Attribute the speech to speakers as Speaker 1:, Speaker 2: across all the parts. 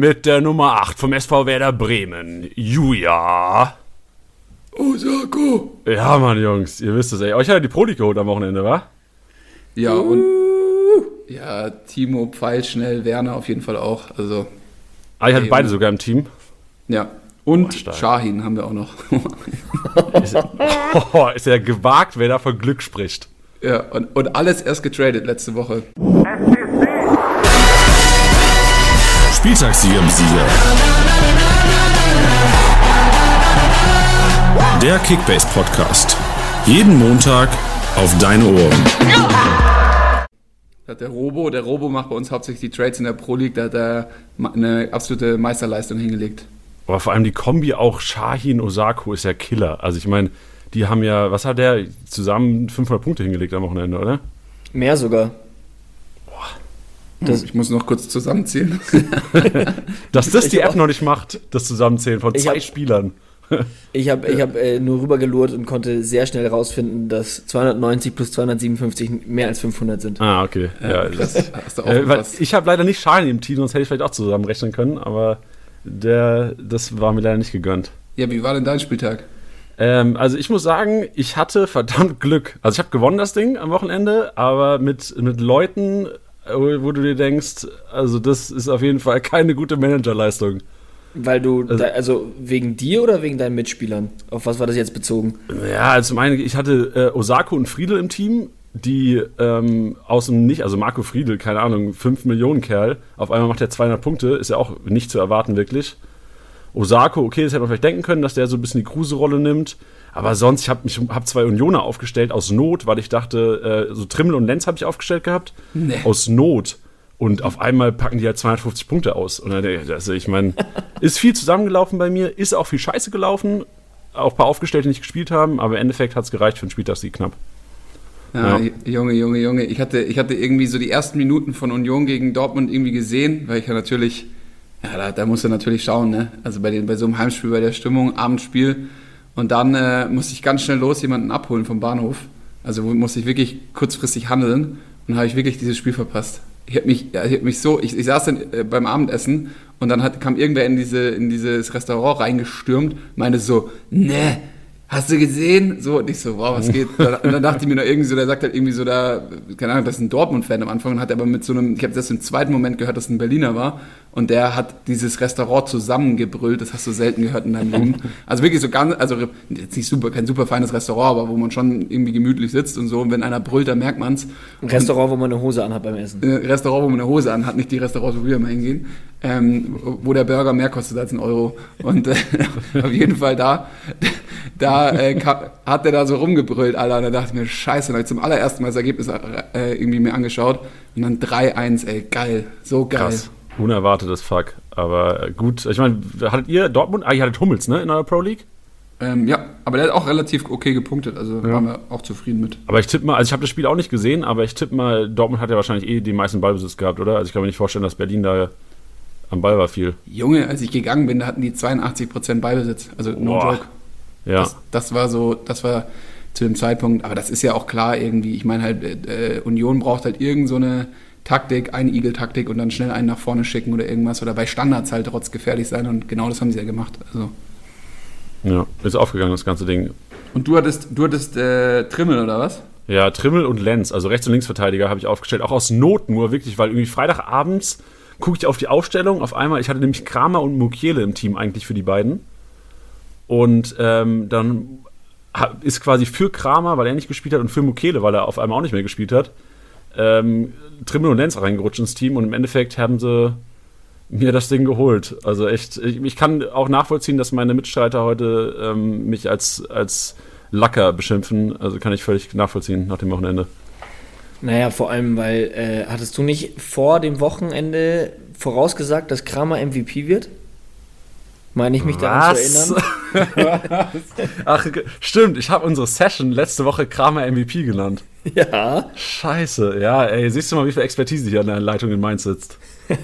Speaker 1: mit der Nummer 8 vom SV Werder Bremen, Julia.
Speaker 2: Osako.
Speaker 1: Ja, Mann, Jungs, ihr wisst es, ey. Euch hat er die Pro League geholt am Wochenende, wa?
Speaker 2: Ja, und. Ja, Timo, Pfeilschnell, Werner auf jeden Fall auch. Also,
Speaker 1: Ah, ich hatte beide sogar im Team.
Speaker 2: ja. Und
Speaker 1: Boah, stark.
Speaker 2: Shahin haben wir auch noch.
Speaker 1: Ist, oh, ist ja gewagt, wer da von Glück spricht.
Speaker 2: ja, und, und alles erst getradet letzte Woche.
Speaker 3: Spieltagssieger im Sieger. Der Kickbase Podcast. Jeden Montag auf deine Ohren.
Speaker 2: Hat der Robo, der Robo macht bei uns hauptsächlich die Trades in der Pro League, da hat er eine absolute Meisterleistung hingelegt.
Speaker 1: Aber vor allem die Kombi auch Shahin Osako ist ja Killer. Also ich meine, die haben ja, was hat der zusammen 500 Punkte hingelegt am Wochenende, oder?
Speaker 4: Mehr sogar.
Speaker 2: Das, ich muss noch kurz zusammenzählen.
Speaker 1: Dass das
Speaker 4: Ich
Speaker 1: die App
Speaker 4: auch.
Speaker 1: noch nicht macht, das Zusammenzählen von
Speaker 4: Ich
Speaker 1: zwei
Speaker 4: hab-
Speaker 1: Spielern.
Speaker 4: Ich habe ich hab, äh, nur rübergelurrt und konnte sehr schnell herausfinden, dass 290 plus 257 mehr als 500 sind.
Speaker 1: Ah, okay. Ja,
Speaker 2: krass.
Speaker 1: das,
Speaker 2: Hast du
Speaker 1: äh, weil
Speaker 2: aufgepasst.
Speaker 1: ich habe leider nicht Shahin im Team, sonst hätte ich vielleicht auch zusammenrechnen können, aber der, das war mir leider nicht gegönnt.
Speaker 2: Ja, wie war denn dein Spieltag?
Speaker 1: Ähm, also ich muss sagen, ich hatte verdammt Glück. Also ich habe gewonnen das Ding am Wochenende, aber mit, mit Leuten, äh, wo du dir denkst, also das ist auf jeden Fall keine gute Managerleistung.
Speaker 4: Weil du,
Speaker 1: Also-
Speaker 4: da, also wegen dir oder wegen deinen Mitspielern? Auf was war das jetzt bezogen?
Speaker 1: Ja, also meine, ich hatte äh, Osako und Friedel im Team, die ähm, aus dem Nicht, also Marco Friedel, keine Ahnung, 5 Millionen Kerl, auf einmal macht er 200 Punkte, ist ja auch nicht zu erwarten wirklich. Osako, okay, das hätte man vielleicht denken können, dass der so ein bisschen die Kruse-Rolle nimmt. Aber sonst, ich habe hab zwei Unioner aufgestellt aus Not, weil ich dachte, äh, so Trimmel und Lenz habe ich aufgestellt gehabt.
Speaker 2: Nee.
Speaker 1: Aus Not. Und auf einmal packen die halt 250 Punkte aus. Und dann, also ich meine, ist viel zusammengelaufen bei mir, ist auch viel Scheiße gelaufen. Auch ein paar Aufgestellte, die nicht gespielt haben, aber im Endeffekt hat es gereicht für einen Spieltagssieg knapp.
Speaker 2: Ja,
Speaker 1: Ja.
Speaker 2: Junge, Junge, Junge. Ich hatte, ich hatte irgendwie so die ersten Minuten von Union gegen Dortmund irgendwie gesehen, weil ich ja natürlich, ja, da, da musst du natürlich schauen, ne? Also bei, den, bei so einem Heimspiel, bei der Stimmung, Abendspiel. Und dann äh, musste ich ganz schnell los jemanden abholen vom Bahnhof. Also musste ich wirklich kurzfristig handeln und habe ich wirklich dieses Spiel verpasst. Ich habe mich, ja, hab mich so, ich, ich saß dann äh, beim Abendessen und dann hat, kam irgendwer in, diese, in dieses Restaurant reingestürmt, meinte so, ne, hast du gesehen? So, und ich so, wow, was geht? Und dann dachte ich mir noch irgendwie so, der sagt halt irgendwie so da, keine Ahnung, das ist ein Dortmund-Fan am Anfang und hat aber mit so einem, ich habe das im zweiten Moment gehört, dass es ein Berliner war und der hat dieses Restaurant zusammengebrüllt, das hast du selten gehört in deinem Leben. Also wirklich so ganz, also jetzt nicht super, kein super feines Restaurant, aber wo man schon irgendwie gemütlich sitzt und so und wenn einer brüllt, dann merkt man's.
Speaker 4: Ein Restaurant, wo man eine Hose anhat beim Essen.
Speaker 2: Äh, Restaurant, wo man eine Hose anhat, nicht die Restaurants, wo wir immer hingehen, ähm, wo der Burger mehr kostet als ein Euro. Und äh, auf jeden Fall da, da äh, hat der da so rumgebrüllt, Alter. Und da dachte ich mir, scheiße, dann habe ich zum allerersten Mal das Ergebnis äh, irgendwie mir angeschaut. Und dann 3-1, ey, geil, so geil.
Speaker 1: Krass. Unerwartetes Fuck. Aber äh, gut, ich meine, hattet ihr Dortmund? Ah, ihr hattet Hummels, ne, in eurer Pro League?
Speaker 2: Ähm, ja, aber der hat auch relativ okay gepunktet, also waren wir auch zufrieden mit.
Speaker 1: Aber ich tippe mal, also ich habe das Spiel auch nicht gesehen, aber ich tippe mal, Dortmund hat ja wahrscheinlich eh den meisten Ballbesitz gehabt, oder? Also ich kann mir nicht vorstellen, dass Berlin da am Ball war viel.
Speaker 2: Junge, als ich gegangen bin, da hatten die 82% Ballbesitz, also no
Speaker 1: Boah.
Speaker 2: joke.
Speaker 1: Ja.
Speaker 2: Das, das war so, das war zu dem Zeitpunkt, aber das ist ja auch klar irgendwie. Ich meine halt, äh, Union braucht halt irgend so eine Taktik, eine Igel-Taktik und dann schnell einen nach vorne schicken oder irgendwas oder bei Standards halt trotz gefährlich sein und genau das haben sie ja gemacht. Also.
Speaker 1: ja. Ist aufgegangen, das ganze Ding.
Speaker 2: Und du hattest, du hattest äh, Trimmel oder was?
Speaker 1: Ja, Trimmel und Lenz, also Rechts- und Linksverteidiger, habe ich aufgestellt. Auch aus Not nur, wirklich, weil irgendwie Freitagabends gucke ich auf die Aufstellung. Auf einmal, ich hatte nämlich Kramer und Mukiele im Team eigentlich für die beiden. Und ähm, dann ist quasi für Kramer, weil er nicht gespielt hat, und für Mukiele, weil er auf einmal auch nicht mehr gespielt hat, ähm, Trimmel und Lenz reingerutscht ins Team. Und im Endeffekt haben sie mir das Ding geholt. Also echt, ich, ich kann auch nachvollziehen, dass meine Mitstreiter heute ähm, mich als, als Lacker beschimpfen. Also kann ich völlig nachvollziehen nach dem Wochenende.
Speaker 4: Naja, vor allem, weil, äh, hattest du nicht vor dem Wochenende vorausgesagt, dass Kramer MVP wird? Meine ich mich daran zu erinnern?
Speaker 1: Ach, stimmt, ich habe unsere Session letzte Woche Kramer MVP genannt.
Speaker 4: Ja.
Speaker 1: Scheiße, ja, ey, siehst du mal, wie viel Expertise hier an der Leitung in Mainz sitzt.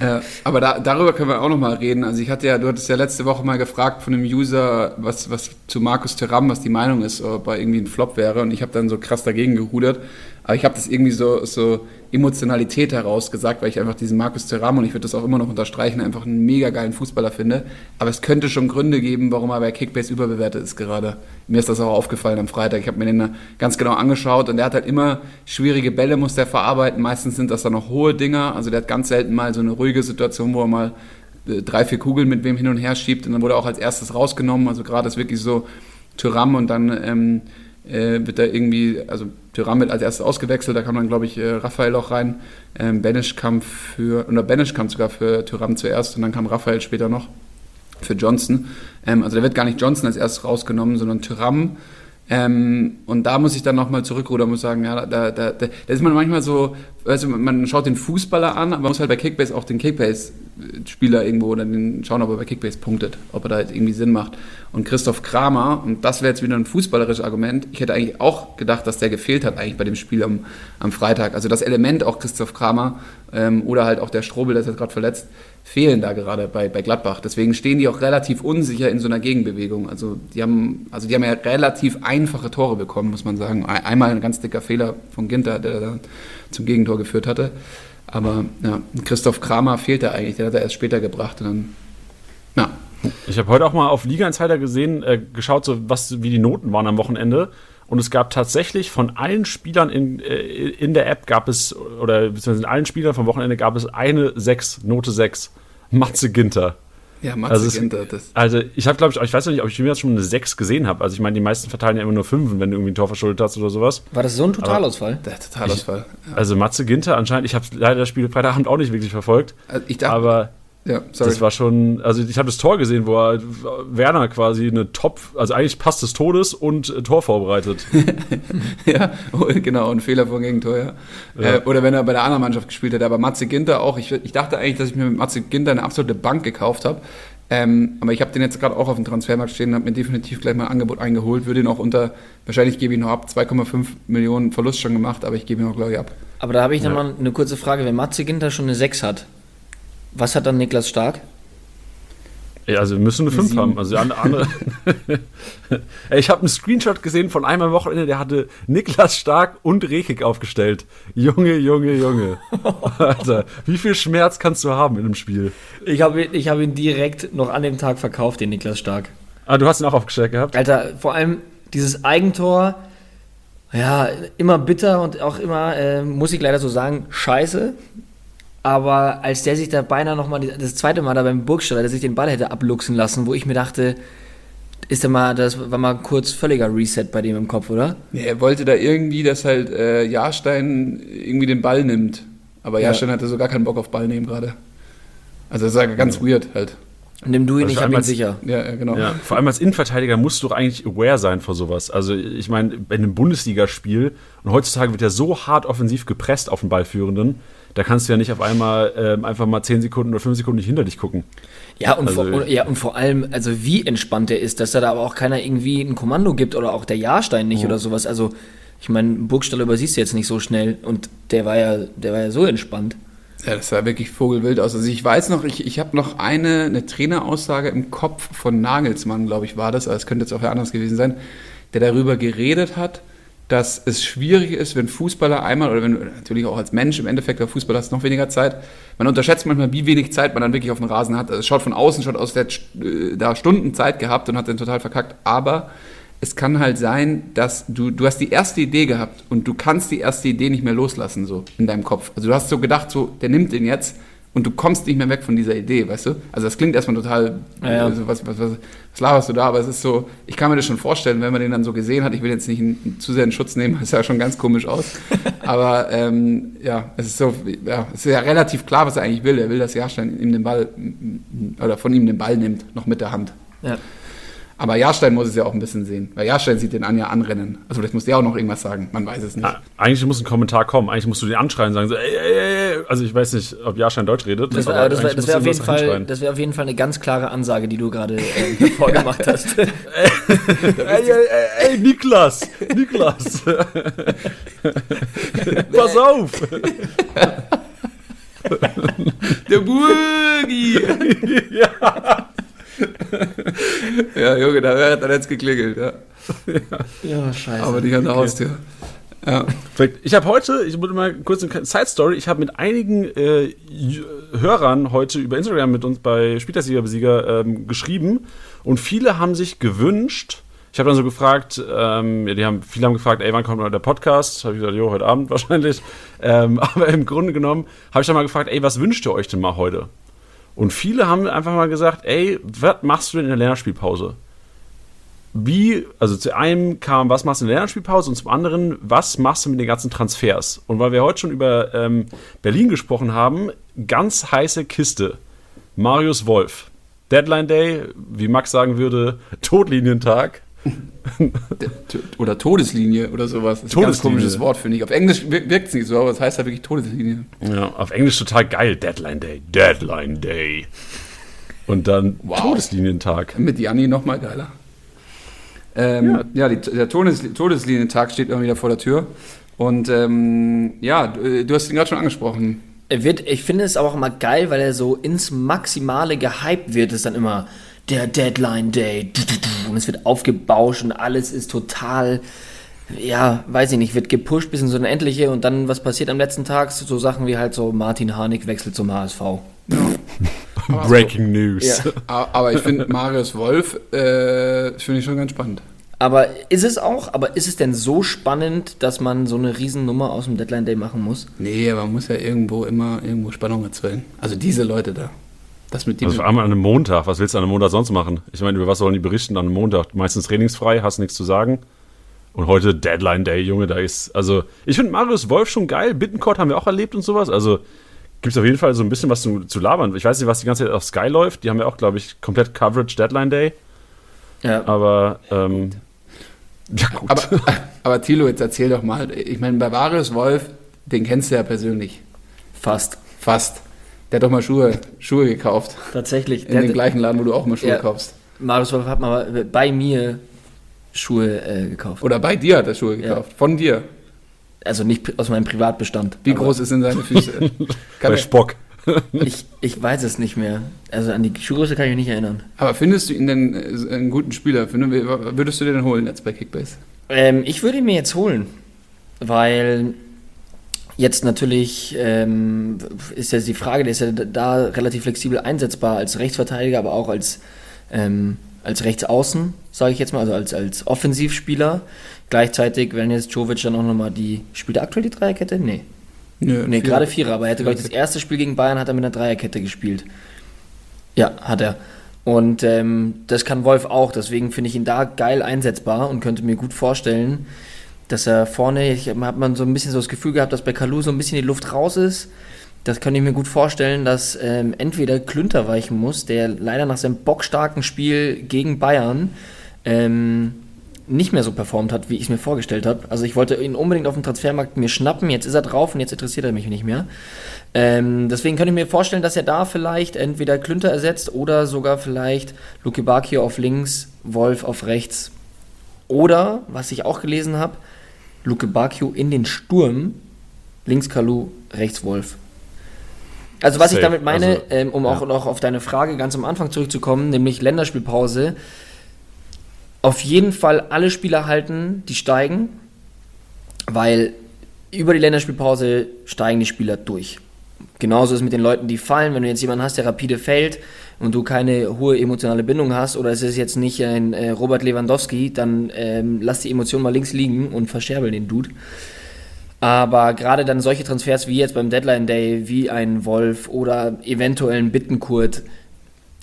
Speaker 2: Ja, aber da, darüber können wir auch nochmal reden. Also ich hatte ja, du hattest ja letzte Woche mal gefragt von einem User, was, was zu Markus Thuram, was die Meinung ist, ob er irgendwie ein Flop wäre. Und ich habe dann so krass dagegen gerudert. Aber ich habe das irgendwie so, so Emotionalität heraus gesagt, weil ich einfach diesen Markus Thuram und ich würde das auch immer noch unterstreichen, einfach einen mega geilen Fußballer finde. Aber es könnte schon Gründe geben, warum er bei Kickbase überbewertet ist gerade. Mir ist das auch aufgefallen am Freitag. Ich habe mir den ganz genau angeschaut und der hat halt immer schwierige Bälle, muss der verarbeiten. Meistens sind das dann noch hohe Dinger. Also der hat ganz selten mal so eine ruhige Situation, wo er mal äh, drei, vier Kugeln mit wem hin und her schiebt und dann wurde er auch als erstes rausgenommen. Also gerade ist wirklich so Tyram und dann ähm, äh, wird da irgendwie, also Tyram wird als erstes ausgewechselt, da kam dann, glaube ich, äh, Raphael auch rein. Ähm, Benisch kam für, oder Benisch kam sogar für Tyram zuerst und dann kam Raphael später noch für Johnson. Ähm, also da wird gar nicht Johnson als erstes rausgenommen, sondern Tyram. Ähm, und da muss ich dann nochmal zurückrudern und muss sagen, ja, da, da, da, da ist man manchmal so, also man schaut den Fußballer an, aber man muss halt bei Kickbase auch den Kickbase-Spieler irgendwo oder den schauen, ob er bei Kickbase punktet, ob er da jetzt irgendwie Sinn macht. Und Christoph Kramer, und das wäre jetzt wieder ein fußballerisches Argument, ich hätte eigentlich auch gedacht, dass der gefehlt hat eigentlich bei dem Spiel am, am Freitag. Also das Element auch Christoph Kramer ähm, oder halt auch der Strobel, der ist jetzt gerade verletzt, fehlen da gerade bei, bei Gladbach. Deswegen stehen die auch relativ unsicher in so einer Gegenbewegung. Also die haben, also die haben ja relativ einfache Tore bekommen, muss man sagen. Einmal ein ganz dicker Fehler von Ginter, der da zum Gegentor geführt hatte. Aber ja, Christoph Kramer fehlt da eigentlich, der hat er erst später gebracht. Und dann,
Speaker 1: ja. Ich habe heute auch mal auf Liga Insider gesehen, äh, geschaut, so was, wie die Noten waren am Wochenende. Und es gab tatsächlich von allen Spielern in, äh, in der App gab es, oder beziehungsweise in allen Spielern vom Wochenende gab es eine 6, Note 6. Matze Ginter.
Speaker 2: Ja, Matze also Ginter.
Speaker 1: Das also ich habe, glaube ich, ich weiß nicht, ob ich mir schon eine 6 gesehen habe. Also ich meine, die meisten verteilen ja immer nur 5, wenn du irgendwie ein Tor verschuldet hast oder sowas.
Speaker 4: War das so ein Totalausfall?
Speaker 2: Aber der Totalausfall.
Speaker 1: Ich, also Matze Ginter anscheinend, ich habe leider das Spiel Freitagabend auch nicht wirklich verfolgt. Also ich dachte, aber ja, sorry. Das war schon, also ich habe das Tor gesehen, wo er Werner quasi eine Top, also eigentlich Pass des Todes und äh, Tor vorbereitet.
Speaker 2: ja, oh, genau, ein Fehler vom Gegentor, ja. ja. Äh, oder wenn er bei der anderen Mannschaft gespielt hätte, aber Matze Ginter auch. Ich, ich dachte eigentlich, dass ich mir mit Matze Ginter eine absolute Bank gekauft habe. Ähm, aber ich habe den jetzt gerade auch auf dem Transfermarkt stehen, habe mir definitiv gleich mal ein Angebot eingeholt, würde ihn auch unter, wahrscheinlich gebe ich ihn noch ab, 2,5 Millionen Verlust schon gemacht, aber ich gebe ihn auch, glaube ich, ab.
Speaker 4: Aber da habe ich ja. nochmal eine kurze Frage, wenn Matze Ginter schon eine 6 hat, was hat dann Niklas Stark?
Speaker 1: Ja, also wir müssen eine 5 haben. Also andere. ich habe einen Screenshot gesehen von einem am Wochenende, der hatte Niklas Stark und Rekik aufgestellt. Junge, Junge, Junge. Alter, wie viel Schmerz kannst du haben in einem Spiel?
Speaker 4: Ich habe ich hab ihn direkt noch an dem Tag verkauft, den Niklas Stark.
Speaker 1: Ah, du hast ihn auch aufgestellt gehabt?
Speaker 4: Alter, vor allem dieses Eigentor, ja, immer bitter und auch immer, äh, muss ich leider so sagen, scheiße. Aber als der sich da beinahe nochmal das zweite Mal da beim Burgstaller, der sich den Ball hätte abluchsen lassen, wo ich mir dachte, ist mal, das war mal kurz völliger Reset bei dem im Kopf, oder?
Speaker 2: Ja, er wollte da irgendwie, dass halt äh, Jahrstein irgendwie den Ball nimmt. Aber Jahrstein ja. hatte so gar keinen Bock auf Ball nehmen gerade. Also das ist ja ganz ja. weird halt.
Speaker 4: Nimm du ihn, also ich hab ihn sicher.
Speaker 1: Ja, genau. Ja, vor allem als Innenverteidiger musst du doch eigentlich aware sein vor sowas. Also ich meine, bei einem Bundesligaspiel und heutzutage wird ja so hart offensiv gepresst auf den Ballführenden, da kannst du ja nicht auf einmal ähm, einfach mal 10 Sekunden oder 5 Sekunden nicht hinter dich gucken.
Speaker 4: Ja und, also, vor, ja, und vor allem, also wie entspannt der ist, dass da aber auch keiner irgendwie ein Kommando gibt oder auch der Jahrstein nicht oh. oder sowas. Also, ich meine, Burgstall übersiehst du jetzt nicht so schnell und der war ja, der war ja so entspannt.
Speaker 2: Ja, das sah wirklich vogelwild aus. Also ich weiß noch, ich, ich habe noch eine, eine Traineraussage im Kopf von Nagelsmann, glaube ich, war das, also es könnte jetzt auch anders gewesen sein, der darüber geredet hat, dass es schwierig ist, wenn Fußballer einmal, oder wenn natürlich auch als Mensch im Endeffekt, der Fußballer hast noch weniger Zeit, man unterschätzt manchmal, wie wenig Zeit man dann wirklich auf dem Rasen hat. Also es schaut von außen, schaut aus, der äh, da Stunden Zeit gehabt und hat dann total verkackt. Aber es kann halt sein, dass du, du hast die erste Idee gehabt und du kannst die erste Idee nicht mehr loslassen, so in deinem Kopf. Also du hast so gedacht, so, der nimmt den jetzt und du kommst nicht mehr weg von dieser Idee, weißt du? Also das klingt erstmal total, ja, ja. Also was, was, was, was laberst du da? Aber es ist so, ich kann mir das schon vorstellen, wenn man den dann so gesehen hat. Ich will jetzt nicht in, zu sehr in Schutz nehmen, das sah schon ganz komisch aus. Aber ähm, ja, es ist so, ja, es ist ja relativ klar, was er eigentlich will. Er will, dass Jahrstein ihm den Ball oder von ihm den Ball nimmt, noch mit der Hand. Ja. Aber Jahrstein muss es ja auch ein bisschen sehen, weil Jahrstein sieht den Anja anrennen. Also vielleicht muss der auch noch irgendwas sagen, man weiß es nicht. Ah,
Speaker 1: eigentlich muss ein Kommentar kommen, eigentlich musst du den anschreien und sagen, so, ey, ey, ey. also ich weiß nicht, ob Jahrstein Deutsch redet.
Speaker 4: Das, wär, das, das wäre auf, jeden Fall, das wär auf jeden Fall eine ganz klare Ansage, die du gerade äh, vorgemacht hast. ey,
Speaker 1: ey, ey, ey, Niklas, Niklas. Pass auf.
Speaker 2: Der Burgi. ja ja, Junge, da hat er jetzt geklingelt, ja.
Speaker 4: Ja, scheiße.
Speaker 2: Aber nicht an der okay. Haustür. Ja.
Speaker 1: Ich habe heute, ich muss mal kurz eine Side-Story, ich habe mit einigen äh, Hörern heute über Instagram mit uns bei Spielersieger Besieger ähm, geschrieben und viele haben sich gewünscht, ich habe dann so gefragt, ähm, ja, die haben, viele haben gefragt, ey, wann kommt der Podcast? Habe ich gesagt, jo, heute Abend wahrscheinlich. Ähm, aber im Grunde genommen habe ich dann mal gefragt, ey, was wünscht ihr euch denn mal heute? Und viele haben einfach mal gesagt, ey, was machst du denn in der Länderspielpause? Wie, also zu einem kam, was machst du in der Länderspielpause und zum anderen, was machst du mit den ganzen Transfers? Und weil wir heute schon über ähm, Berlin gesprochen haben, ganz heiße Kiste. Marius Wolf. Deadline Day, wie Max sagen würde, Todlinientag.
Speaker 2: Oder Todeslinie oder sowas. Das ist ein ganz komisches Wort, finde ich. Auf Englisch wirkt es nicht so, aber es heißt ja wirklich Todeslinie.
Speaker 1: Ja, auf Englisch total geil. Deadline Day. Deadline Day. Und dann wow. Todeslinientag.
Speaker 2: Mit Janni nochmal geiler. Ähm, ja, ja die, der Todes, Todeslinientag steht immer wieder vor der Tür. Und ähm, ja, du, du hast ihn gerade schon angesprochen.
Speaker 4: Er wird, ich finde es auch immer geil, weil er so ins Maximale gehypt wird. ist dann immer der Deadline Day. Und es wird aufgebauscht und alles ist total, ja, weiß ich nicht, wird gepusht bis in so eine endliche und dann, was passiert am letzten Tag? So Sachen wie halt so Martin Harnik wechselt zum HSV. Ja.
Speaker 1: Breaking News.
Speaker 2: Ja. Aber ich finde Marius Wolf, äh, finde ich schon ganz spannend.
Speaker 4: Aber ist es auch, aber ist es denn so spannend, dass man so eine Riesennummer aus dem Deadline Day machen muss?
Speaker 2: Nee, aber man muss ja irgendwo immer irgendwo Spannung erzwingen. Also diese Leute da.
Speaker 1: Das mit also vor allem an einem Montag. Was willst du an einem Montag sonst machen? Ich meine, über was sollen die berichten an einem Montag? Meistens trainingsfrei, hast nichts zu sagen. Und heute Deadline Day, Junge, da ist. Also, ich finde Marius Wolf schon geil. Bittencourt haben wir auch erlebt und sowas. Also, gibt es auf jeden Fall so ein bisschen was zu, zu, labern. Ich weiß nicht, was die ganze Zeit auf Sky läuft. Die haben ja auch, glaube ich, komplett Coverage Deadline Day. Ja. Aber, ähm,
Speaker 2: ja, gut. Aber, aber Thilo, jetzt erzähl doch mal. Ich meine, bei Marius Wolf, den kennst du ja persönlich.
Speaker 4: Fast.
Speaker 2: Fast. Der hat doch mal Schuhe, Schuhe gekauft.
Speaker 4: Tatsächlich.
Speaker 2: In dem gleichen Laden, wo du auch mal Schuhe ja, kaufst.
Speaker 4: Marius Wolf hat mal bei mir Schuhe äh, gekauft.
Speaker 2: Oder bei dir hat er Schuhe gekauft. Ja. Von dir.
Speaker 4: Also nicht aus meinem Privatbestand.
Speaker 2: Wie groß ist denn seine Füße?
Speaker 1: bei Spock.
Speaker 4: ich, ich weiß es nicht mehr. Also an die Schuhgröße kann ich mich nicht erinnern.
Speaker 2: Aber findest du ihn denn äh, einen guten Spieler? Würdest du den holen jetzt bei Kickbase?
Speaker 4: Ähm, ich würde ihn mir jetzt holen, weil Jetzt natürlich ähm, ist ja die Frage, der ist ja da relativ flexibel einsetzbar als Rechtsverteidiger, aber auch als, ähm, als Rechtsaußen, sage ich jetzt mal, also als, als Offensivspieler. Gleichzeitig, wenn jetzt Jovic dann auch nochmal die, spielt er aktuell die Dreierkette? Nee. Nö, nee, gerade Vierer, aber er hatte, glaube ich, das erste Spiel gegen Bayern hat er mit einer Dreierkette gespielt. Ja, hat er. Und ähm, das kann Wolf auch, deswegen finde ich ihn da geil einsetzbar und könnte mir gut vorstellen, dass er vorne, ich hat man so ein bisschen so das Gefühl gehabt, dass bei Kalu so ein bisschen die Luft raus ist. Das kann ich mir gut vorstellen, dass ähm, entweder Klünter weichen muss, der leider nach seinem bockstarken Spiel gegen Bayern ähm, nicht mehr so performt hat, wie ich es mir vorgestellt habe. Also ich wollte ihn unbedingt auf dem Transfermarkt mir schnappen, jetzt ist er drauf und jetzt interessiert er mich nicht mehr. Ähm, deswegen kann ich mir vorstellen, dass er da vielleicht entweder Klünter ersetzt oder sogar vielleicht Luke Bakio auf links, Wolf auf rechts. Oder, was ich auch gelesen habe, Luke Bacchio in den Sturm, links Kalu, rechts Wolf. Also was Safe. ich damit meine, also, ähm, um ja. auch noch auf deine Frage ganz am Anfang zurückzukommen, nämlich Länderspielpause, auf jeden Fall alle Spieler halten, die steigen, weil über die Länderspielpause steigen die Spieler durch. Genauso ist es mit den Leuten, die fallen. Wenn du jetzt jemanden hast, der rapide fällt, und du keine hohe emotionale Bindung hast oder es ist jetzt nicht ein äh, Robert Lewandowski, dann ähm, lass die Emotion mal links liegen und verscherbel den Dude. Aber gerade dann solche Transfers wie jetzt beim Deadline Day, wie ein Wolf oder eventuell ein Bittenkurt,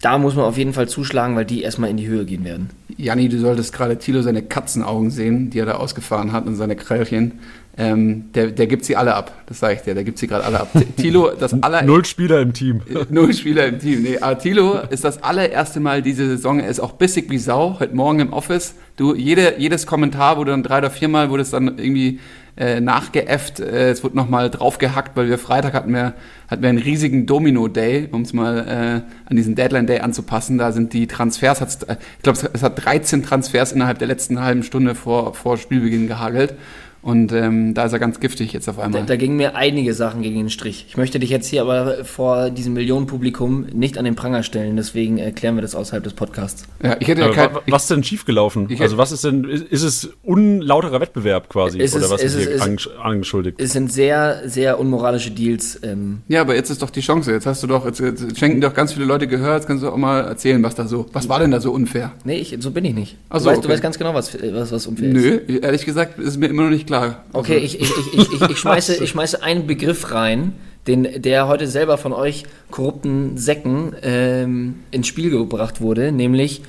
Speaker 4: da muss man auf jeden Fall zuschlagen, weil die erstmal in die Höhe gehen werden.
Speaker 2: Janni, du solltest gerade Thilo seine Katzenaugen sehen, die er da ausgefahren hat und seine Krellchen. Ähm, der, der gibt sie alle ab, das sage ich dir, der gibt sie gerade alle ab. Tilo, das aller
Speaker 1: Null Spieler im Team.
Speaker 2: Null Spieler im Team. Nee, aber Tilo ist das allererste Mal diese Saison, er ist auch bissig wie Sau, heute Morgen im Office. Du, jede, jedes Kommentar wurde dann drei oder viermal, wurde es dann irgendwie äh, nachgeäfft, äh, es wurde nochmal draufgehackt, weil wir Freitag hatten wir, hatten wir einen riesigen Domino-Day, um es mal äh, an diesen Deadline-Day anzupassen. Da sind die Transfers, hat's, äh, ich glaube, es hat 13 Transfers innerhalb der letzten halben Stunde vor, vor Spielbeginn gehagelt. Und ähm, da ist er ganz giftig jetzt auf
Speaker 4: Da,
Speaker 2: einmal.
Speaker 4: da gingen mir einige Sachen gegen den Strich. Ich möchte dich jetzt hier aber vor diesem Millionenpublikum nicht an den Pranger stellen, deswegen erklären wir das außerhalb des Podcasts.
Speaker 2: ja, ich hätte ja kein,
Speaker 1: wa- was ist denn schiefgelaufen?
Speaker 2: ich-
Speaker 1: also was ist denn, ist, ist es unlauterer Wettbewerb quasi?
Speaker 4: Es
Speaker 1: oder
Speaker 4: ist-
Speaker 1: was
Speaker 4: es
Speaker 1: ist hier
Speaker 4: ist-
Speaker 1: angesch- angeschuldigt?
Speaker 4: Es sind sehr, sehr unmoralische Deals. Ähm,
Speaker 2: Ja, aber jetzt ist doch die Chance. Jetzt hast du doch, jetzt, jetzt schenken doch ganz viele Leute Gehör. Jetzt kannst du auch mal erzählen, was da so, was war denn da so unfair?
Speaker 4: nee, ich, so bin ich nicht.
Speaker 2: Ach
Speaker 4: du,
Speaker 2: so,
Speaker 4: weißt,
Speaker 2: okay.
Speaker 4: du weißt ganz genau, was, was, was unfair ist.
Speaker 2: Nö, ehrlich gesagt ist mir immer noch nicht klar.
Speaker 4: Okay,
Speaker 2: Also,
Speaker 4: ich, ich, ich, ich, ich, schmeiße, ich schmeiße einen Begriff rein, den, der heute selber von euch korrupten Säcken ähm, ins Spiel gebracht wurde, nämlich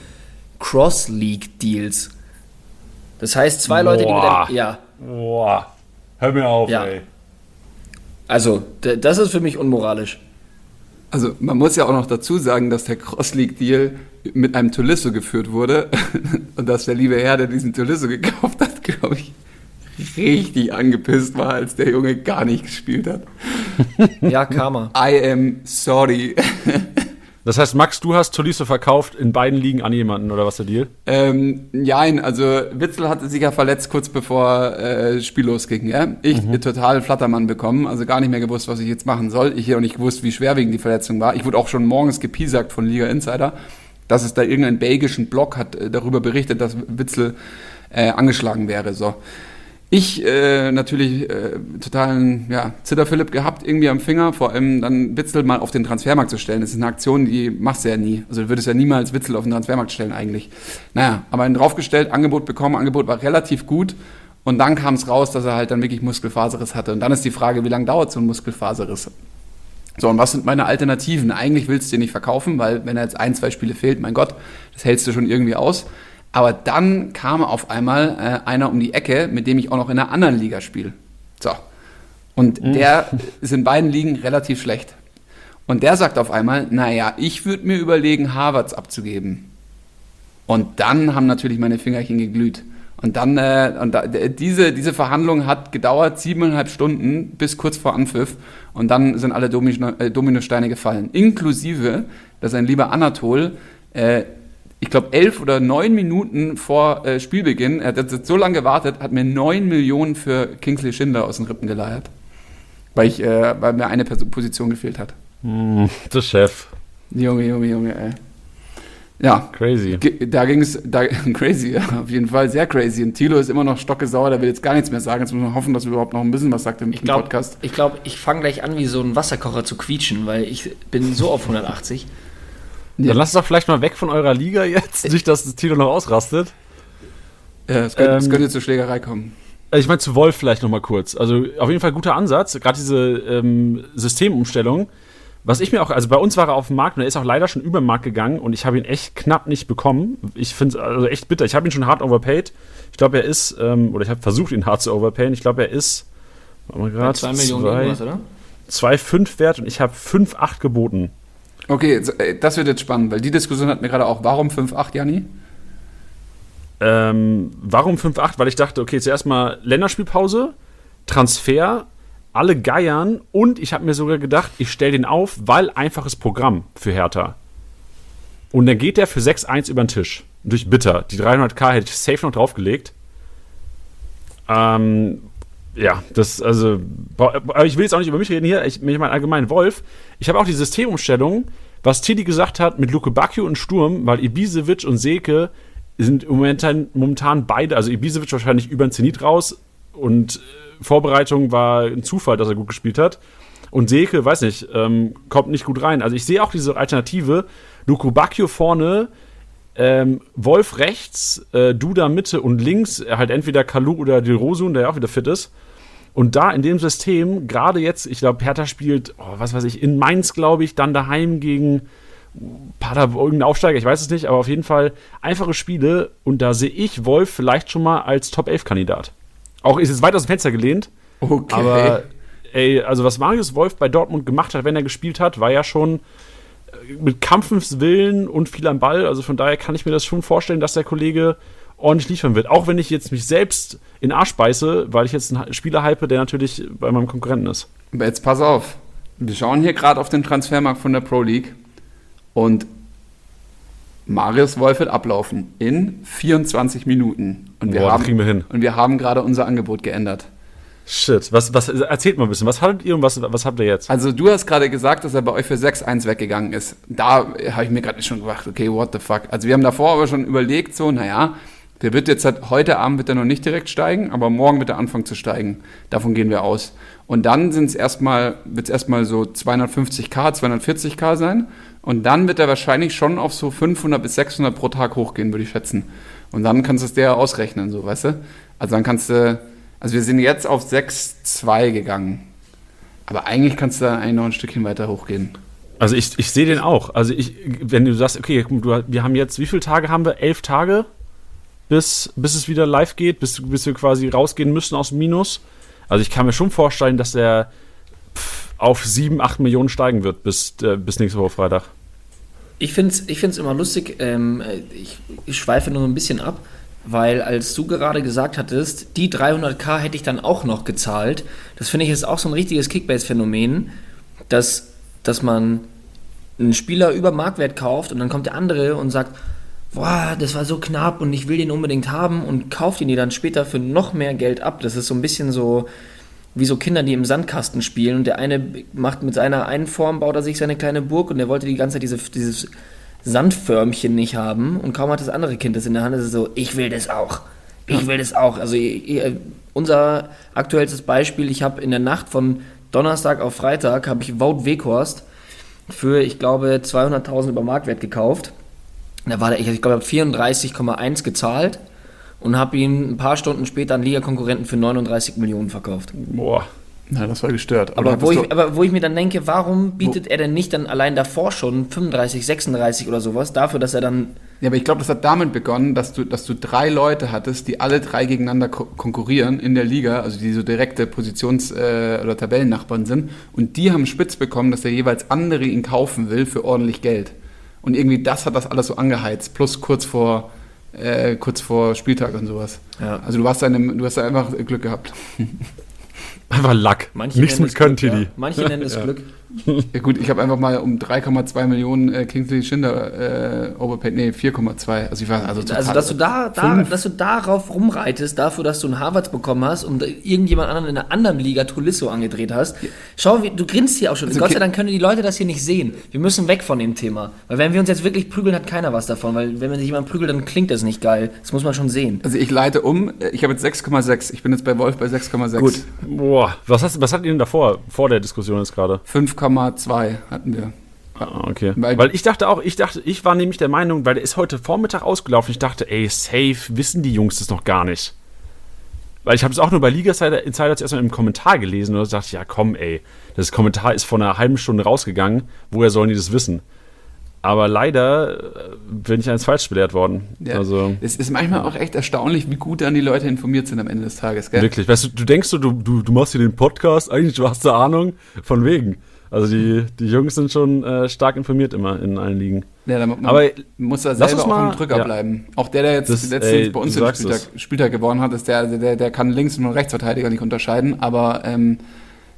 Speaker 4: Cross-League-Deals. Das heißt, zwei Leute, die mit
Speaker 1: Boah.
Speaker 4: Ja,
Speaker 1: Boah, hör mir auf,
Speaker 4: Ja.
Speaker 1: ey.
Speaker 4: also, das ist für mich unmoralisch.
Speaker 2: Also man muss ja auch noch dazu sagen, dass der Cross-League-Deal mit einem Tolisso geführt wurde und dass der liebe Herr, der diesen Tolisso gekauft hat, glaube ich, richtig angepisst war, als der Junge gar nicht gespielt hat.
Speaker 4: Ja, Karma.
Speaker 2: I am sorry.
Speaker 1: Das heißt, Max, du hast Tolisso verkauft in beiden Ligen an jemanden, oder was der Deal?
Speaker 2: ähm, nein, also Witzel hatte sich ja verletzt kurz bevor äh, das Spiel losging. Ja? Ich total Flattermann bekommen, also gar nicht mehr gewusst, was ich jetzt machen soll. Ich hätte auch nicht gewusst, wie schwerwiegend die Verletzung war. Ich wurde auch schon morgens gepiesackt von Liga Insider, dass es da irgendeinen belgischen Blog hat äh, darüber berichtet, dass Witzel äh, angeschlagen wäre. So. Ich äh, natürlich äh, totalen ja, Zitterphilipp gehabt irgendwie am Finger, vor allem dann Witzel mal auf den Transfermarkt zu stellen. Das ist eine Aktion, die machst du ja nie. Also du würdest ja niemals Witzel auf den Transfermarkt stellen eigentlich. Naja, aber ihn draufgestellt, Angebot bekommen, Angebot war relativ gut und dann kam es raus, dass er halt dann wirklich Muskelfaserriss hatte. Und dann ist die Frage, wie lange dauert so ein Muskelfaserriss? So, und was sind meine Alternativen? Eigentlich willst du den nicht verkaufen, weil wenn er jetzt ein, zwei Spiele fehlt, mein Gott, das hältst du schon irgendwie aus. Aber dann kam auf einmal äh, einer um die Ecke, mit dem ich auch noch in einer anderen Liga spiele. So. Und der ist in beiden Ligen relativ schlecht. Und der sagt auf einmal, naja, ich würde mir überlegen, Harvards abzugeben. Und dann haben natürlich meine Fingerchen geglüht. Und dann, äh, und da, diese, diese Verhandlung hat gedauert siebeneinhalb Stunden bis kurz vor Anpfiff. Und dann sind alle Domino, äh, Dominosteine gefallen. Inklusive, dass ein lieber Anatol, äh, ich glaube, elf oder neun Minuten vor äh, Spielbeginn, er hat jetzt so lange gewartet, hat mir neun Millionen für Kingsley Schindler aus den Rippen geleiert. Weil, ich, äh, weil mir eine Position gefehlt hat.
Speaker 1: Der Chef.
Speaker 2: Junge, Junge, Junge, ey. Ja,
Speaker 1: Crazy.
Speaker 2: Da ging es, da, crazy, ja, auf jeden Fall sehr crazy. Und Thilo ist immer noch stockesauer, der will jetzt gar nichts mehr sagen. Jetzt muss man hoffen, dass er überhaupt noch ein bisschen was sagt im,
Speaker 4: Ich
Speaker 2: im
Speaker 4: glaube,
Speaker 2: Podcast.
Speaker 4: ich, glaub, ich fange gleich an, wie so ein Wasserkocher zu quietschen, weil ich bin so auf 180.
Speaker 2: Ja.
Speaker 1: Dann lasst doch vielleicht mal weg von eurer Liga jetzt, nicht, dass das Tilo noch ausrastet.
Speaker 2: Ja, es könnte, es
Speaker 1: Ähm,
Speaker 2: könnte zur Schlägerei kommen.
Speaker 1: Also Ich meine, zu Wolf vielleicht noch mal kurz. Also auf jeden Fall guter Ansatz, gerade diese ähm, Systemumstellung. Was ich mir auch, also bei uns war er auf dem Markt und er ist auch leider schon über den Markt gegangen und ich habe ihn echt knapp nicht bekommen. Ich finde es also echt bitter. Ich habe ihn schon hart overpaid. Ich glaube, er ist, ähm, oder ich habe versucht, ihn hart zu overpayen. Ich glaube, er ist, warte mal gerade,
Speaker 4: 2 Millionen irgendwas, oder?
Speaker 1: 2,5 wert und ich habe 5,8 geboten.
Speaker 2: Okay, äh, das wird jetzt spannend, weil die Diskussion hat mir gerade auch, warum 5-8, Janni?
Speaker 1: Ähm, warum 5-8? Weil ich dachte, okay, zuerst mal Länderspielpause, Transfer, alle geiern und ich habe mir sogar gedacht, ich stelle den auf, weil einfaches Programm für Hertha. Und dann geht der für 6-1 über den Tisch. Durch Bitter. Die 300k hätte ich safe noch draufgelegt. Ähm, ja, das, also, aber ich will jetzt auch nicht über mich reden hier, ich, ich meine allgemein Wolf. Ich habe auch die Systemumstellung, was Tilly gesagt hat mit Luke Bacchio und Sturm, weil Ibisevic und Seke sind momentan, momentan beide, also Ibisevic wahrscheinlich über den Zenit raus und äh, Vorbereitung war ein Zufall, dass er gut gespielt hat. Und Seke, weiß nicht, ähm, kommt nicht gut rein. Also ich sehe auch diese Alternative. Luke Bacchio vorne, ähm, Wolf rechts, äh, Duda Mitte und links, äh, halt entweder Kalu oder Dilrosun, der ja auch wieder fit ist. Und da in dem System, gerade jetzt, ich glaube, Hertha spielt, oh, was weiß ich, in Mainz, glaube ich, dann daheim gegen Pader, irgendein Aufsteiger, ich weiß es nicht, aber auf jeden Fall einfache Spiele und da sehe ich Wolf vielleicht schon mal als Top-11-Kandidat. Auch ist es weit aus dem Fenster gelehnt,
Speaker 2: Okay.
Speaker 1: aber ey, also was Marius Wolf bei Dortmund gemacht hat, wenn er gespielt hat, war ja schon äh, mit Kampfenswillen und viel am Ball. Also von daher kann ich mir das schon vorstellen, dass der Kollege ordentlich liefern wird. Auch wenn ich jetzt mich selbst in Arsch beiße, weil ich jetzt einen Spieler hype, der natürlich bei meinem Konkurrenten ist.
Speaker 2: Jetzt pass auf. Wir schauen hier gerade auf den Transfermarkt von der Pro League und Marius Wolf wird ablaufen in 24 Minuten. Und wir
Speaker 1: Boah,
Speaker 2: haben,
Speaker 1: kriegen wir hin.
Speaker 2: Und wir haben gerade unser Angebot geändert.
Speaker 1: Shit. Was, was, erzählt mal ein bisschen. Was hattet ihr und was, was habt ihr jetzt?
Speaker 2: Also du hast gerade gesagt, dass er bei euch für 6-1 weggegangen ist. Da habe ich mir gerade schon gedacht, okay, what the fuck. Also wir haben davor aber schon überlegt, so, naja, der wird jetzt heute Abend wird er noch nicht direkt steigen, aber morgen wird er anfangen zu steigen. Davon gehen wir aus. Und dann sind es erstmal, wird es erstmal so 250k, 240k sein. Und dann wird er wahrscheinlich schon auf so 500 bis 600 pro Tag hochgehen, würde ich schätzen. Und dann kannst du es dir ausrechnen, so, weißt du? Also dann kannst du, also wir sind jetzt auf 6,2 gegangen. Aber eigentlich kannst du da eigentlich noch ein Stückchen weiter hochgehen.
Speaker 1: Also ich, ich sehe den auch. Also ich, wenn du sagst, okay, du, wir haben jetzt, wie viele Tage haben wir? Elf Tage, bis, bis es wieder live geht, bis, bis wir quasi rausgehen müssen aus dem Minus. Also ich kann mir schon vorstellen, dass pff, auf 7, 8 Millionen steigen wird bis, äh, bis nächste Woche Freitag.
Speaker 4: Ich finde es ich find's immer lustig, ähm, ich, ich schweife nur ein bisschen ab, weil als du gerade gesagt hattest, die 300k hätte ich dann auch noch gezahlt, das finde ich ist auch so ein richtiges Kickbase-Phänomen, dass, dass man einen Spieler über Marktwert kauft und dann kommt der andere und sagt, boah, das war so knapp und ich will den unbedingt haben und kauft ihn dir dann später für noch mehr Geld ab. Das ist so ein bisschen so wie so Kinder, die im Sandkasten spielen und der eine macht mit seiner einen Form, baut er sich seine kleine Burg und der wollte die ganze Zeit diese, dieses Sandförmchen nicht haben und kaum hat das andere Kind das in der Hand, ist es so, ich will das auch. Ich will das auch. Also unser aktuellstes Beispiel, ich habe in der Nacht von Donnerstag auf Freitag habe ich Wout Weghorst für, ich glaube, 200.000 über Marktwert gekauft. Da war der, ich, glaube, ich habe 34,1 gezahlt und habe ihn ein paar Stunden später an Ligakonkurrenten für 39 Millionen verkauft.
Speaker 1: Boah.
Speaker 2: Na, das war gestört.
Speaker 4: Aber wo, ich, aber wo ich mir dann denke, warum bietet wo? er denn nicht dann allein davor schon 35, 36 oder sowas, dafür, dass er dann.
Speaker 2: Ja, aber ich glaube, das hat damit begonnen, dass du, dass du drei Leute hattest, die alle drei gegeneinander ko konkurrieren in der Liga, also die so direkte Positions- äh, oder Tabellennachbarn sind. Und die haben spitz bekommen, dass der jeweils andere ihn kaufen will für ordentlich Geld. Und irgendwie das hat das alles so angeheizt, plus kurz vor, äh, kurz vor Spieltag und sowas. Ja. Also du warst einem, du hast einfach Glück gehabt.
Speaker 1: Einfach Lack.
Speaker 4: Manche
Speaker 1: Nichts mit Können, Tilly.
Speaker 4: Ja. Manche nennen es
Speaker 1: Ja.
Speaker 4: Glück.
Speaker 2: Ja gut, ich habe einfach mal um 3,2 Millionen äh, Kingsley Schindler äh, overpaid, nee, 4,2. Also ich war also,
Speaker 4: Also,
Speaker 2: total-
Speaker 4: dass du, da, da, dass du darauf rumreitest, dafür, dass du einen Harvards bekommen hast und irgendjemand anderen in einer anderen Liga Tolisso angedreht hast. Schau, wie, du grinst hier auch schon.
Speaker 2: Also,
Speaker 4: Gott sei Dank können die Leute das hier nicht sehen. Wir müssen weg von dem Thema. Weil wenn wir uns jetzt wirklich prügeln, hat keiner was davon. Weil wenn man sich jemand prügelt, dann klingt das nicht geil. Das muss man schon sehen.
Speaker 2: Also ich leite um, ich habe jetzt 6,6. Ich bin jetzt bei Wolf bei 6,6.
Speaker 4: Gut.
Speaker 1: Boah. Was, hast, was hattet ihr denn davor, vor der Diskussion jetzt gerade?
Speaker 2: 5,2 hatten wir.
Speaker 1: Ah, okay.
Speaker 2: Weil-
Speaker 1: Weil, ich dachte auch, ich dachte, ich war nämlich der Meinung, weil der ist heute Vormittag ausgelaufen. Ich dachte, ey, safe, wissen die Jungs das noch gar nicht. Weil ich habe es auch nur bei Liga Insider Insider zuerst mal im Kommentar gelesen und da dachte ich, ja komm, ey, das Kommentar ist vor einer halben Stunde rausgegangen. Woher sollen die das wissen? Aber leider äh, bin ich eines falsch belehrt worden.
Speaker 2: Ja.
Speaker 1: Also
Speaker 2: Es ist manchmal auch echt erstaunlich, wie gut dann die Leute informiert sind am Ende des Tages, gell?
Speaker 1: wirklich, weißt du, du denkst so, du, du, du machst hier den Podcast, eigentlich hast du Ahnung von wegen. Also die, die Jungs sind schon äh, stark informiert immer in allen Ligen.
Speaker 2: Ja, dann,
Speaker 1: Aber
Speaker 2: muss da selber
Speaker 1: mal-
Speaker 2: im Drücker
Speaker 1: ja.
Speaker 2: bleiben. Auch der, der jetzt
Speaker 1: Das-
Speaker 2: letztens
Speaker 1: ey,
Speaker 2: bei uns den Spieltag, Spieltag gewonnen hat, ist der, der, der kann Links- und Rechtsverteidiger nicht unterscheiden. Aber ähm,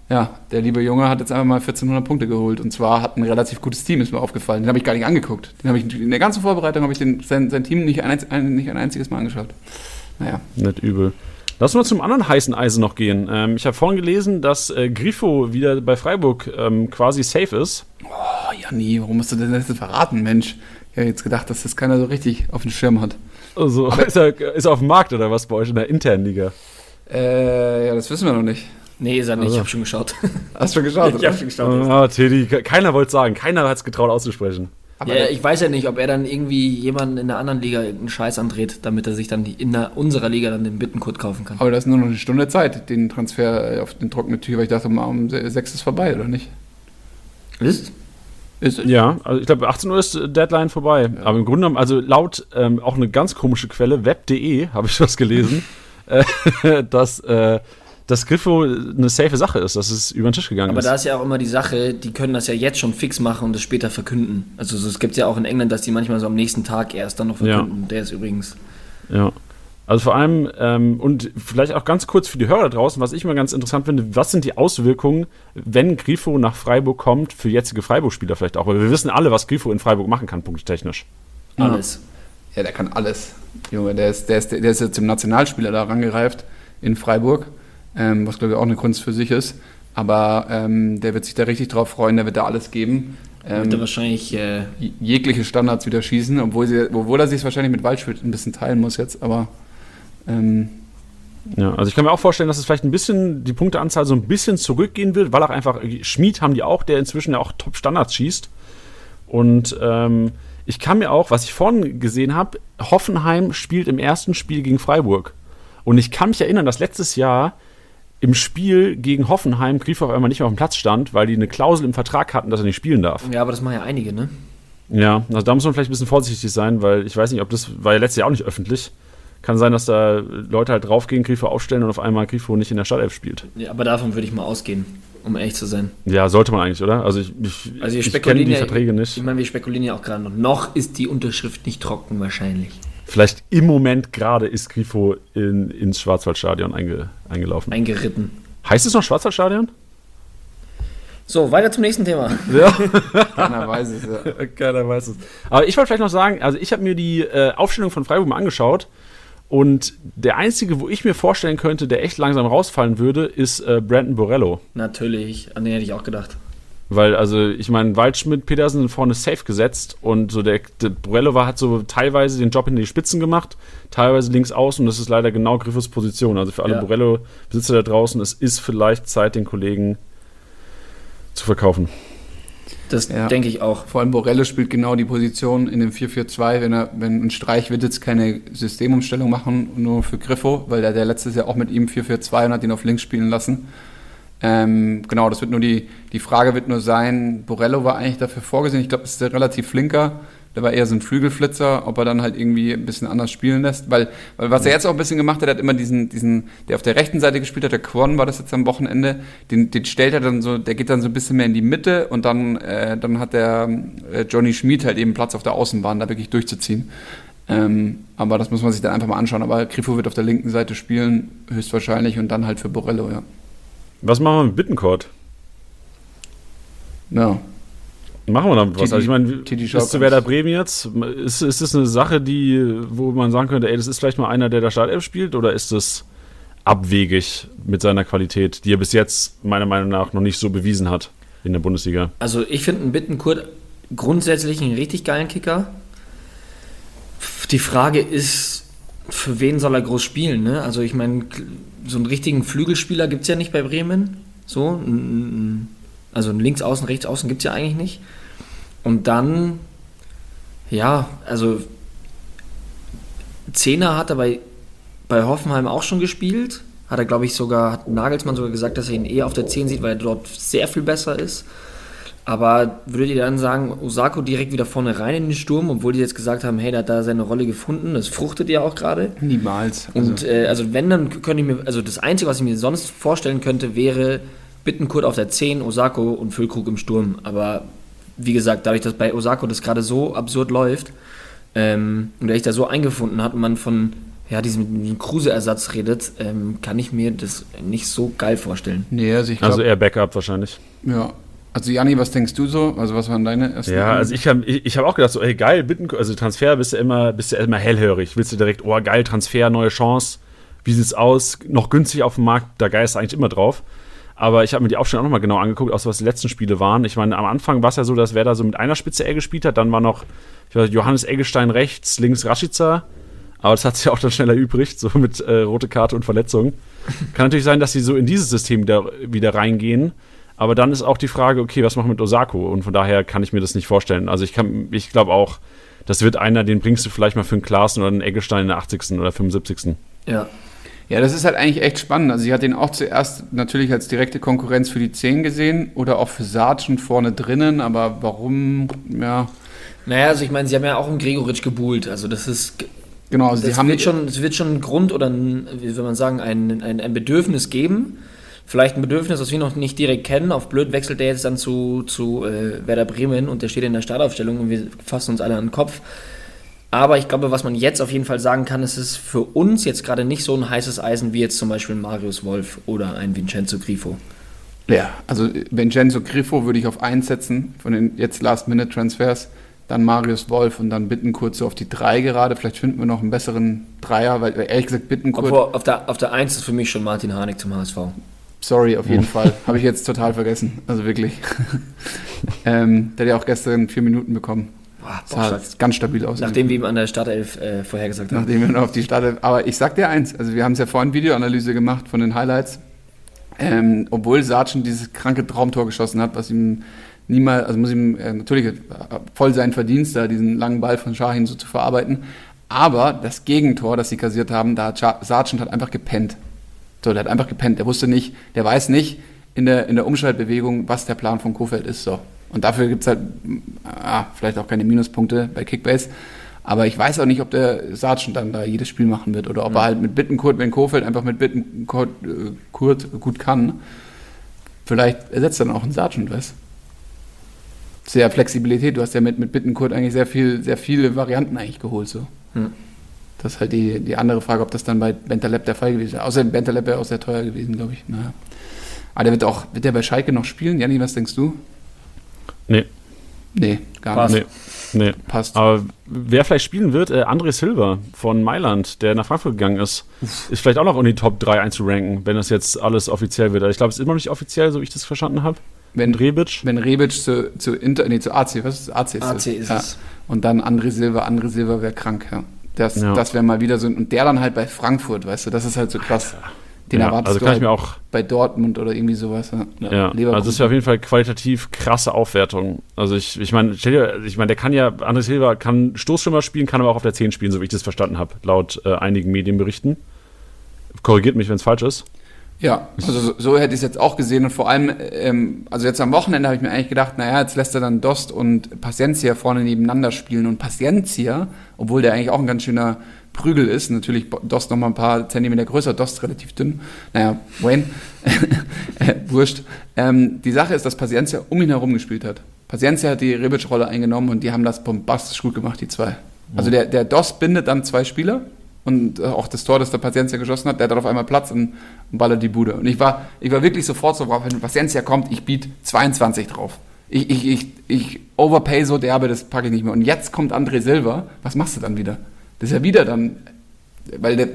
Speaker 2: ja, der liebe Junge hat jetzt einfach mal 1400 Punkte geholt. Und zwar hat ein relativ gutes Team, ist mir aufgefallen. Den habe ich gar nicht angeguckt. Den habe ich in der ganzen Vorbereitung habe ich den, sein, sein Team nicht ein, ein, nicht ein einziges Mal angeschaut. Naja.
Speaker 1: Nicht übel. Lass uns zum anderen heißen Eisen noch gehen. Ähm, ich habe vorhin gelesen, dass äh, Grifo wieder bei Freiburg ähm, quasi safe ist.
Speaker 2: Oh, Janni, warum musst du denn das jetzt verraten, Mensch? Ich hätte jetzt gedacht, dass das keiner so richtig auf dem Schirm hat.
Speaker 1: Also ist er, ist er auf dem Markt oder was bei euch in der internen Liga?
Speaker 2: Äh, ja, das wissen wir noch nicht.
Speaker 4: Nee, ist er nicht.
Speaker 1: Also.
Speaker 4: Ich habe schon geschaut.
Speaker 2: Hast du schon geschaut, oder?
Speaker 4: schon geschaut.
Speaker 1: Ah, Teddy, ke- keiner wollte sagen, keiner hat es getraut auszusprechen.
Speaker 2: Aber
Speaker 4: Ja, ich weiß ja nicht, ob er dann irgendwie jemanden in der anderen Liga irgendeinen Scheiß andreht, damit er sich dann in der, unserer Liga dann den Bittenkurt kaufen kann.
Speaker 2: Aber da ist nur noch eine Stunde Zeit, den Transfer auf den trockene Tür, weil ich dachte mal, um se- sechs ist vorbei, oder nicht?
Speaker 4: Ist?
Speaker 2: Ist,
Speaker 1: Ja, also ich glaube 18 Uhr ist Deadline vorbei. Aber im Grunde genommen, also laut ähm, auch eine ganz komische Quelle, web.de, habe ich was gelesen, äh, dass, äh, dass Griffo eine safe Sache ist, dass es über den Tisch gegangen
Speaker 4: Aber
Speaker 1: ist.
Speaker 4: da ist ja auch immer die Sache, die können das ja jetzt schon fix machen und es später verkünden. Also so, es gibt ja auch in England, dass die manchmal so am nächsten Tag erst dann noch
Speaker 1: Ja.
Speaker 4: verkünden. Der ist übrigens.
Speaker 1: Ja. Also vor allem, ähm, und vielleicht auch ganz kurz für die Hörer da draußen, was ich immer ganz interessant finde, was sind die Auswirkungen, wenn Grifo nach Freiburg kommt, für jetzige Freiburg-Spieler vielleicht auch? Weil wir wissen alle, was Grifo in Freiburg machen kann, punkttechnisch.
Speaker 4: alles.
Speaker 2: Ja, der kann alles. Junge, der ist, der ist, der ist jetzt zum Nationalspieler da rangereift in Freiburg, ähm, was glaube ich auch eine Kunst für sich ist. Aber ähm, der wird sich da richtig drauf freuen, der wird da alles geben.
Speaker 4: Wird er
Speaker 2: Ähm,
Speaker 4: wahrscheinlich, äh,
Speaker 2: jegliche Standards wieder schießen, obwohl, sie, obwohl er sich wahrscheinlich mit Waldschmidt ein bisschen teilen muss jetzt, aber ähm,
Speaker 1: Ja, also ich kann mir auch vorstellen, dass es vielleicht ein bisschen, die Punkteanzahl so ein bisschen zurückgehen wird, weil auch einfach, Schmied haben die auch, der inzwischen ja auch Top-Standards schießt. Und ähm, ich kann mir auch, was ich vorhin gesehen habe, Hoffenheim spielt im ersten Spiel gegen Freiburg. Und ich kann mich erinnern, dass letztes Jahr im Spiel gegen Hoffenheim Grifo auf einmal nicht mehr auf dem Platz stand, weil die eine Klausel im Vertrag hatten, dass er nicht spielen darf.
Speaker 4: ja, aber das machen ja einige, ne?
Speaker 1: Ja, also da muss man vielleicht ein bisschen vorsichtig sein, weil ich weiß nicht, ob das war ja letztes Jahr auch nicht öffentlich. Kann sein, dass da Leute halt draufgehen, Grifo aufstellen und auf einmal Grifo nicht in der Startelf spielt.
Speaker 4: Ja, aber davon würde ich mal ausgehen, um ehrlich zu sein.
Speaker 1: Ja, sollte man eigentlich, oder? Also ich, ich,
Speaker 4: Also
Speaker 1: ich kenne die Verträge
Speaker 4: Ich
Speaker 1: nicht.
Speaker 4: meine, wir spekulieren ja auch gerade noch. Noch ist die Unterschrift nicht trocken wahrscheinlich.
Speaker 1: Vielleicht im Moment gerade ist Grifo in, ins Schwarzwaldstadion einge, eingelaufen.
Speaker 4: Eingeritten.
Speaker 1: heißt es noch Schwarzwaldstadion?
Speaker 4: So, weiter zum nächsten Thema.
Speaker 1: Ja.
Speaker 2: keiner weiß es. Ja.
Speaker 1: Keiner weiß es. Aber ich wollte vielleicht noch sagen, also ich habe mir die äh, Aufstellung von Freiburg mal angeschaut und der einzige, wo ich mir vorstellen könnte, der echt langsam rausfallen würde, ist äh, Brandon Borello.
Speaker 4: Natürlich, an den hätte ich auch gedacht.
Speaker 1: Weil, also, ich meine, Waldschmidt, Petersen sind vorne safe gesetzt und so der, der Borello war, hat so teilweise den Job in die Spitzen gemacht, teilweise links außen und das ist leider genau Griffes Position. Also für alle
Speaker 4: Ja.
Speaker 1: Borello-Besitzer da draußen, es ist vielleicht Zeit, den Kollegen zu verkaufen.
Speaker 4: Das
Speaker 2: Ja.
Speaker 4: denke ich auch.
Speaker 2: Vor allem Borello spielt genau die Position in dem 4-4-2, wenn er, wenn ein Streich wird jetzt keine Systemumstellung machen, nur für Griffo, weil der, der letztes Jahr auch mit ihm 4-4-2 und hat ihn auf links spielen lassen. Ähm, genau, das wird nur die, die Frage wird nur sein, Borello war eigentlich dafür vorgesehen, ich glaube, das ist der relativ flinker, der war eher so ein Flügelflitzer, ob er dann halt irgendwie ein bisschen anders spielen lässt, weil, weil was er jetzt auch ein bisschen gemacht hat, er hat immer diesen, diesen, der auf der rechten Seite gespielt hat, der Quan war das jetzt am Wochenende, den, den stellt er dann so, der geht dann so ein bisschen mehr in die Mitte und dann, äh, dann hat der äh, Johnny Schmid halt eben Platz auf der Außenbahn, da wirklich durchzuziehen. Ähm, aber das muss man sich dann einfach mal anschauen. Aber Grifo wird auf der linken Seite spielen, höchstwahrscheinlich, und dann halt für Borello, ja.
Speaker 1: Was machen wir mit Bittencourt?
Speaker 2: Ja.
Speaker 1: Machen wir damit was? Also ich meine, ist zu. Werder Bremen jetzt? Ist, ist das eine Sache, die, wo man sagen könnte, ey, das ist vielleicht mal einer, der da Startelf spielt, oder ist das abwegig mit seiner Qualität, die er bis jetzt meiner Meinung nach noch nicht so bewiesen hat in der Bundesliga?
Speaker 4: Also ich finde einen Bittenkurt grundsätzlich einen richtig geilen Kicker. Die Frage ist, für wen soll er groß spielen? Ne? Also ich meine, so einen richtigen Flügelspieler gibt es ja nicht bei Bremen. So, also ein Linksaußen, Rechtsaußen gibt es ja eigentlich nicht. Und dann, ja, also Zehner hat er bei, bei Hoffenheim auch schon gespielt. Hat er, glaube ich, sogar, hat Nagelsmann sogar gesagt, dass er ihn eher auf der 10 sieht, weil er dort sehr viel besser ist. Aber würdet ihr dann sagen, Osako direkt wieder vorne rein in den Sturm, obwohl die jetzt gesagt haben, hey, der hat da seine Rolle gefunden, das fruchtet ja auch gerade.
Speaker 2: Niemals. Also,
Speaker 4: Und äh, also wenn, dann könnte ich mir, also das Einzige, was ich mir sonst vorstellen könnte, wäre Bittenkurt auf der 10, Osako und Füllkrug im Sturm. Aber wie gesagt, dadurch, dass bei Osako das gerade so absurd läuft ähm, und er sich da so eingefunden hat und man von ja, diesem, Kruse-Ersatz redet, ähm, kann ich mir das nicht so geil vorstellen.
Speaker 2: nee, also ich glaube,
Speaker 1: Also eher Backup wahrscheinlich.
Speaker 2: ja. Also Janni, was denkst du so? Also was waren deine ersten
Speaker 1: Ja, also ich habe ich, ich hab auch gedacht, so, ey, geil, Bittencourt, also Transfer bist du immer, bist du immer hellhörig. Willst du direkt, oh, geil, Transfer, neue Chance. Wie sieht's aus? Noch günstig auf dem Markt, da geist eigentlich immer drauf. Aber ich habe mir die Aufstellung auch nochmal genau angeguckt, so was die letzten Spiele waren. Ich meine, am Anfang war es ja so, dass Werder so mit einer Spitze Ell gespielt hat. Dann war noch ich weiß, Johannes Eggestein rechts, links Rashica. Aber das hat sich auch dann schnell erübrigt, so mit äh, rote Karte und Verletzung. Kann natürlich sein, dass sie so in dieses System wieder, wieder reingehen. Aber dann ist auch die Frage, okay, was machen wir mit Osako? Und von daher kann ich mir das nicht vorstellen. Also ich, kann- ich glaube auch, das wird einer, den bringst du vielleicht mal für einen Klaassen oder einen Eggestein in der 80. oder 75.
Speaker 4: Ja.
Speaker 2: Ja, das ist halt eigentlich echt spannend. Also ich hatte ihn auch zuerst natürlich als direkte Konkurrenz für die 10 gesehen oder auch für Saad schon vorne drinnen, aber warum, ja,
Speaker 4: Naja, also ich meine, sie haben ja auch im Gregoritsch gebuhlt. Also das ist
Speaker 2: genau, also
Speaker 4: das
Speaker 2: sie haben
Speaker 4: wird schon, es wird schon einen Grund oder ein, wie soll man sagen, ein, ein, ein Bedürfnis geben. Vielleicht ein Bedürfnis, das wir noch nicht direkt kennen. Auf blöd wechselt der jetzt dann zu, zu äh, Werder Bremen und der steht in der Startaufstellung und wir fassen uns alle an den Kopf. Aber ich glaube, was man jetzt auf jeden Fall sagen kann, ist es ist für uns jetzt gerade nicht so ein heißes Eisen wie jetzt zum Beispiel Marius Wolf oder ein Vincenzo Grifo.
Speaker 2: Ja, also Vincenzo Griffo würde ich auf 1 setzen von den jetzt Last-Minute-Transfers. dann Marius Wolf und dann Bittenkurt so auf die 3 gerade. Vielleicht finden wir noch einen besseren Dreier, weil ehrlich gesagt Bittenkurt,
Speaker 4: Obwohl, auf der, auf der 1 ist für mich schon Martin Harnik zum HSV.
Speaker 2: Sorry, auf jeden Fall. Habe ich jetzt total vergessen. Also wirklich. ähm, der hat ja auch gestern vier Minuten bekommen.
Speaker 4: Boah,
Speaker 2: Sah ganz stabil aus.
Speaker 4: Nachdem wir ihm an der Startelf äh, vorhergesagt haben.
Speaker 2: Nachdem wir noch auf die Start. Aber ich sag dir eins, also wir haben es ja vorhin Videoanalyse gemacht von den Highlights. Ähm, obwohl Sargent dieses kranke Traumtor geschossen hat, was ihm niemals, also muss ihm äh, natürlich äh, voll sein Verdienst, da diesen langen Ball von Shahin so zu verarbeiten. Aber das Gegentor, das sie kassiert haben, da hat Sargent hat einfach gepennt. So, der hat einfach gepennt. Der wusste nicht, der weiß nicht in der, in der Umschaltbewegung, was der Plan von Kofeld ist. So. Und dafür gibt es halt ah, vielleicht auch keine Minuspunkte bei Kickbase. Aber ich weiß auch nicht, ob der Sargent dann da jedes Spiel machen wird oder ob er halt mit Bittenkurt, wenn Kofeld einfach mit Bittenkurt äh, Kurt gut kann, vielleicht ersetzt dann auch einen Sargent, weißt Sehr Flexibilität. Du hast ja mit, mit Bittenkurt eigentlich sehr viel, sehr viele Varianten eigentlich geholt. So.
Speaker 4: Hm.
Speaker 2: Das ist halt die, die andere Frage, ob das dann bei Bentaleb der Fall gewesen wäre. Außerdem Bentaleb wäre auch sehr teuer gewesen, glaube ich. Naja. Aber der wird auch, wird der bei Schalke noch spielen? Janni, was denkst du?
Speaker 1: Nee,
Speaker 2: Nee, gar
Speaker 4: Passt.
Speaker 2: nicht.
Speaker 1: nee, nee.
Speaker 2: Passt.
Speaker 1: Aber wer vielleicht spielen wird, äh, André Silva von Mailand, der nach Frankfurt gegangen ist, ist vielleicht auch noch in die Top 3 einzuranken, wenn das jetzt alles offiziell wird. Also Ich glaube, es ist immer noch nicht offiziell, so wie ich das verstanden habe.
Speaker 2: Wenn,
Speaker 1: Rebic.
Speaker 2: wenn Rebic zu, zu Inter, nee, zu AC, was ist? AC ist
Speaker 4: AC ist
Speaker 2: ja.
Speaker 4: es.
Speaker 2: Und dann André Silva, André Silva wäre krank, ja. Das,
Speaker 1: Ja.
Speaker 2: das wäre mal wieder so, und der dann halt bei Frankfurt, weißt du, das ist halt so krass. Den
Speaker 1: Ja,
Speaker 2: erwartest
Speaker 1: also kann
Speaker 2: halt
Speaker 1: ich mir auch
Speaker 2: bei Dortmund oder irgendwie sowas. Ja,
Speaker 1: Ja, also das wäre auf jeden Fall qualitativ krasse Aufwertung. Also ich, ich meine, stell dir, ich meine, der kann ja, André Silva kann Stoßstürmer spielen, kann aber auch auf der 10 spielen, so wie ich das verstanden habe, laut äh, einigen Medienberichten. Korrigiert mich, wenn es falsch ist.
Speaker 2: Ja, also so, so hätte ich es jetzt auch gesehen und vor allem, ähm, also jetzt am Wochenende habe ich mir eigentlich gedacht, naja, jetzt lässt er dann Dost und Paciencia vorne nebeneinander spielen und Paciencia, obwohl der eigentlich auch ein ganz schöner Prügel ist, natürlich Dost noch mal ein paar Zentimeter größer, Dost relativ dünn, naja, Wayne, äh, wurscht. Ähm, die Sache ist, dass Paciencia um ihn herum gespielt hat. Paciencia hat die Rebic-Rolle eingenommen und die haben das bombastisch gut gemacht, die zwei. Also der, der Dost bindet dann zwei Spieler und äh, auch das Tor, das der Paciencia geschossen hat, der hat auf einmal Platz und, und ballert die Bude. Und ich war, ich war wirklich sofort so drauf, wenn Paciencia kommt, ich biete 22 drauf. Ich, ich, ich, ich overpay so derbe, das packe ich nicht mehr. Und jetzt kommt André Silva, was machst du dann wieder? Das ist ja wieder dann, weil der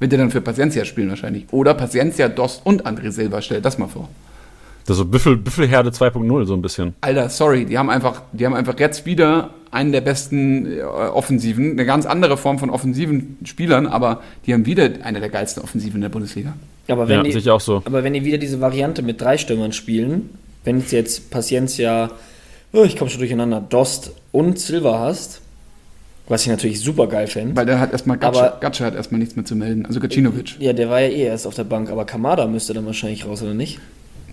Speaker 2: wird der dann für Paciencia spielen wahrscheinlich. Oder Paciencia, Dost und André Silva, stell das mal vor.
Speaker 1: Das ist so Büffel, Büffelherde 2.0 so ein bisschen.
Speaker 2: Alter, sorry, die haben einfach, die haben einfach jetzt wieder einen der besten äh, Offensiven, eine ganz andere Form von offensiven Spielern, aber die haben wieder eine der geilsten Offensiven in der Bundesliga.
Speaker 4: Aber wenn,
Speaker 1: Ja,
Speaker 4: die,
Speaker 1: sicher auch so.
Speaker 4: aber wenn die wieder diese Variante mit drei Stürmern spielen, wenn du jetzt Paciencia, oh, ich komme schon durcheinander, Dost und Silva hast, was ich natürlich super geil fände.
Speaker 2: Weil der hat erstmal Gatsche hat erstmal nichts mehr zu melden. Also Gacinovic.
Speaker 4: Ja, der war ja eh erst auf der Bank, aber Kamada müsste dann wahrscheinlich raus, oder nicht?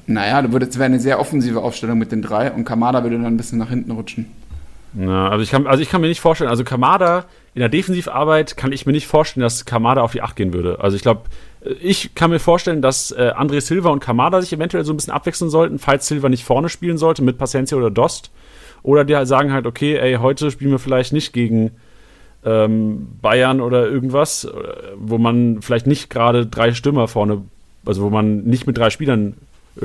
Speaker 2: Naja, würde- das wäre eine sehr offensive Aufstellung mit den drei und Kamada würde dann ein bisschen nach hinten rutschen.
Speaker 1: Ja, also ich kann, also ich kann mir nicht vorstellen, also Kamada in der Defensivarbeit kann ich mir nicht vorstellen, dass Kamada auf die 8 gehen würde. Also ich glaube, ich kann mir vorstellen, dass äh, André Silva und Kamada sich eventuell so ein bisschen abwechseln sollten, falls Silva nicht vorne spielen sollte mit Paciencia oder Dost. Oder die halt sagen halt, okay, ey, heute spielen wir vielleicht nicht gegen ähm, Bayern oder irgendwas, äh, wo man vielleicht nicht gerade drei Stürmer vorne, also wo man nicht mit drei Spielern äh,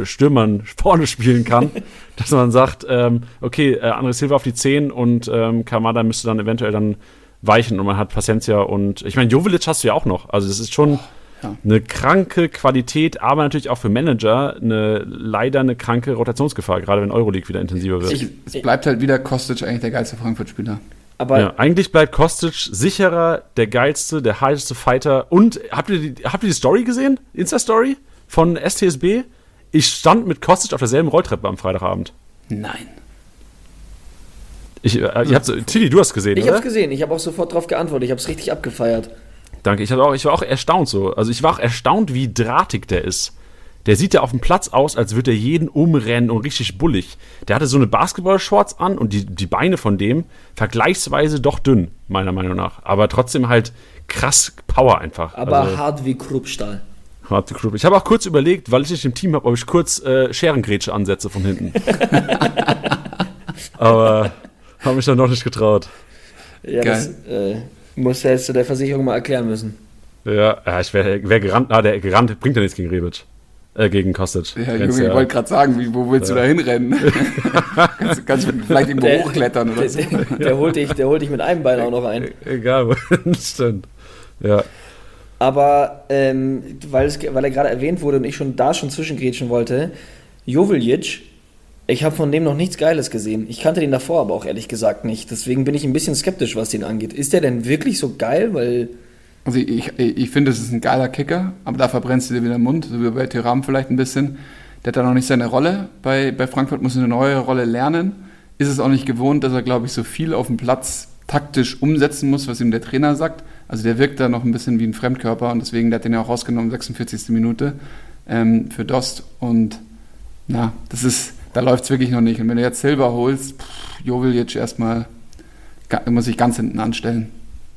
Speaker 1: Stürmern vorne spielen kann, dass man sagt, ähm, okay, äh, André Silva auf die 10 und ähm, Kamada müsste dann eventuell dann weichen und man hat Paciencia und ich meine, Jovelic hast du ja auch noch. Also das ist schon
Speaker 2: ja.
Speaker 1: eine kranke Qualität, aber natürlich auch für Manager eine leider eine kranke Rotationsgefahr, gerade wenn Euroleague wieder intensiver wird.
Speaker 4: Ich-
Speaker 2: Es bleibt halt wieder Kostic eigentlich der geilste Frankfurt-Spieler.
Speaker 4: Aber
Speaker 1: ja, eigentlich bleibt Kostic sicherer, der geilste, der heißeste Fighter. Und habt ihr die, habt ihr die Story gesehen? Insta-Story von STSB? Ich stand mit Kostic auf derselben Rolltreppe am Freitagabend.
Speaker 2: Nein.
Speaker 1: Ich, äh, ihr habt, Tilly, du hast gesehen,
Speaker 4: ich
Speaker 1: oder?
Speaker 4: hab's gesehen, ich habe auch sofort drauf geantwortet, ich hab's richtig abgefeiert.
Speaker 1: Danke. Ich, auch, ich war auch erstaunt so. Also ich war auch erstaunt, wie drahtig der ist. Der sieht ja auf dem Platz aus, als würde er jeden umrennen und richtig bullig. Der hatte so eine Basketball-Shorts an und die, die Beine von dem vergleichsweise doch dünn, meiner Meinung nach. Aber trotzdem halt krass Power einfach.
Speaker 4: Aber
Speaker 1: also,
Speaker 4: hart wie Kruppstahl.
Speaker 1: Harte Group. Ich habe auch kurz überlegt, weil ich nicht im Team habe, ob ich kurz äh, Scherengrätsche ansetze von hinten. Aber habe mich dann noch nicht getraut.
Speaker 4: Ja,
Speaker 2: Geil.
Speaker 4: das äh, musst du jetzt zu der Versicherung mal erklären müssen.
Speaker 1: Ja, ja ich wäre wär gerannt. Ah, der gerannt bringt ja nichts gegen Rebic. Äh, gegen Kostic.
Speaker 2: Ja, Junge, ich
Speaker 1: ja-
Speaker 2: wollte gerade sagen, wie, wo willst du da hinrennen? kannst, kannst du vielleicht irgendwo
Speaker 4: Der-
Speaker 2: hochklettern oder so.
Speaker 4: Der, der, holt dich, der holt dich mit einem Bein auch noch ein.
Speaker 1: Egal, stimmt. Ja.
Speaker 4: Aber ähm, weil, es, weil er gerade erwähnt wurde und ich schon da schon zwischengrätschen wollte, Joveljic, ich habe von dem noch nichts Geiles gesehen. Ich kannte den davor aber auch ehrlich gesagt nicht. Deswegen bin ich ein bisschen skeptisch, was den angeht. Ist der denn wirklich so geil? Weil
Speaker 2: Also ich, ich, finde, es ist ein geiler Kicker, aber da verbrennst du dir wieder den Mund, so wie bei Thuram vielleicht ein bisschen. Der hat da noch nicht seine Rolle. Bei, bei Frankfurt muss er eine neue Rolle lernen. Ist es auch nicht gewohnt, dass er, glaube ich, so viel auf dem Platz taktisch umsetzen muss, was ihm der Trainer sagt. Also der wirkt da noch ein bisschen wie ein Fremdkörper und deswegen, der hat den ja auch rausgenommen, 46. Minute ähm, für Dost. Und na, das ist, da läuft es wirklich noch nicht. Und wenn du jetzt Silber holst, pff, Joveljic erstmal, muss ich ganz hinten anstellen.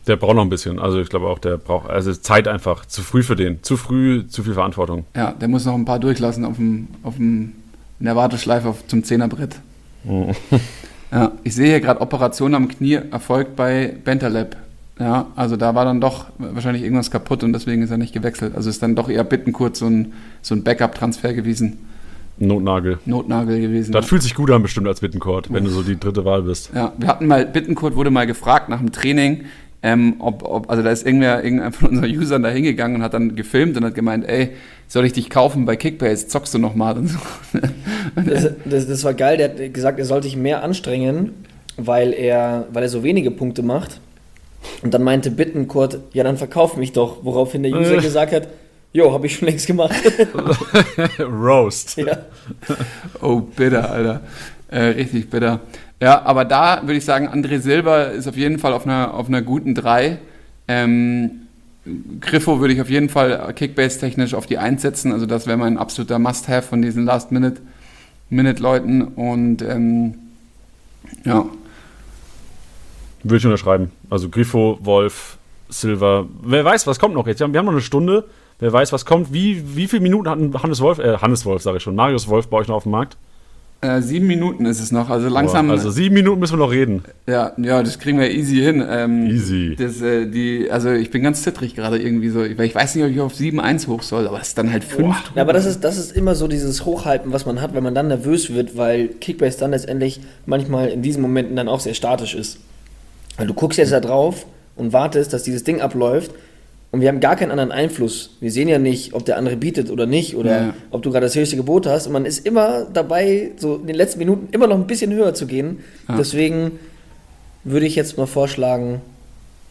Speaker 1: Der braucht noch ein bisschen. Also ich glaube auch, der braucht, also Zeit einfach. Zu früh für den. Zu früh, zu viel Verantwortung.
Speaker 2: Ja, der muss noch ein paar durchlassen auf dem, auf dem, in der Warteschleife auf, zum Zehnerbrett. Ja, ich sehe hier gerade Operation am Knie erfolgt bei Bentaleb. Ja, also da war dann doch wahrscheinlich irgendwas kaputt und deswegen ist er nicht gewechselt. Also ist dann doch eher Bittenkurt so ein, so ein Backup-Transfer gewesen,
Speaker 1: Notnagel.
Speaker 2: Notnagel gewesen.
Speaker 1: Das fühlt sich gut an bestimmt als Bittencourt, wenn du so die dritte Wahl bist.
Speaker 2: Ja, wir hatten mal, Bittenkurt wurde mal gefragt nach dem Training, ähm, ob, ob, also da ist irgendwer, irgendein von unseren Usern da hingegangen und hat dann gefilmt und hat gemeint, ey, soll ich dich kaufen bei Kickbase, zockst du noch mal und so.
Speaker 4: das, das, das war geil. Der hat gesagt, er sollte sich mehr anstrengen, weil er, weil er so wenige Punkte macht. Und dann meinte Bittenkurt, ja, dann verkauf mich doch. Woraufhin der User gesagt hat, jo, habe ich schon längst gemacht.
Speaker 1: Roast.
Speaker 4: ja.
Speaker 2: Oh, bitter, Alter. Äh, richtig bitter. Ja, aber da würde ich sagen, André Silva ist auf jeden Fall auf einer, auf einer guten 3. Ähm, Griffo würde ich auf jeden Fall Kickbase-technisch auf die 1 setzen. Also das wäre mein absoluter Must-Have von diesen Last-Minute-Leuten. Und ähm, ja,
Speaker 1: Würde ich unterschreiben. Also Griffo, Wolf, Silva. Wer weiß, was kommt noch jetzt? Wir haben wir haben noch eine Stunde. Wer weiß, was kommt. Wie, wie viele Minuten hat Hannes Wolf, äh, Hannes Wolf, sage ich schon, Marius Wolf bei euch noch auf dem Markt?
Speaker 2: äh, sieben Minuten ist es noch. Also langsam.
Speaker 1: Boah, also sieben Minuten müssen wir noch reden.
Speaker 2: Ja, ja, das kriegen wir easy hin. Ähm,
Speaker 1: Easy.
Speaker 2: Das, äh, die, also ich bin ganz zittrig gerade irgendwie so, weil ich weiß nicht, ob ich auf 7-1 hoch soll, aber es ist dann halt 5.
Speaker 4: Ja, aber das ist, das ist immer so dieses Hochhalten, was man hat, wenn man dann nervös wird, weil Kickbase dann letztendlich manchmal in diesen Momenten dann auch sehr statisch ist. Weil du guckst jetzt da drauf und wartest, dass dieses Ding abläuft und wir haben gar keinen anderen Einfluss. Wir sehen ja nicht, ob der andere bietet oder nicht oder
Speaker 2: Ja.
Speaker 4: ob du gerade das höchste Gebot hast und man ist immer dabei, so in den letzten Minuten immer noch ein bisschen höher zu gehen.
Speaker 2: Ja.
Speaker 4: Deswegen würde ich jetzt mal vorschlagen,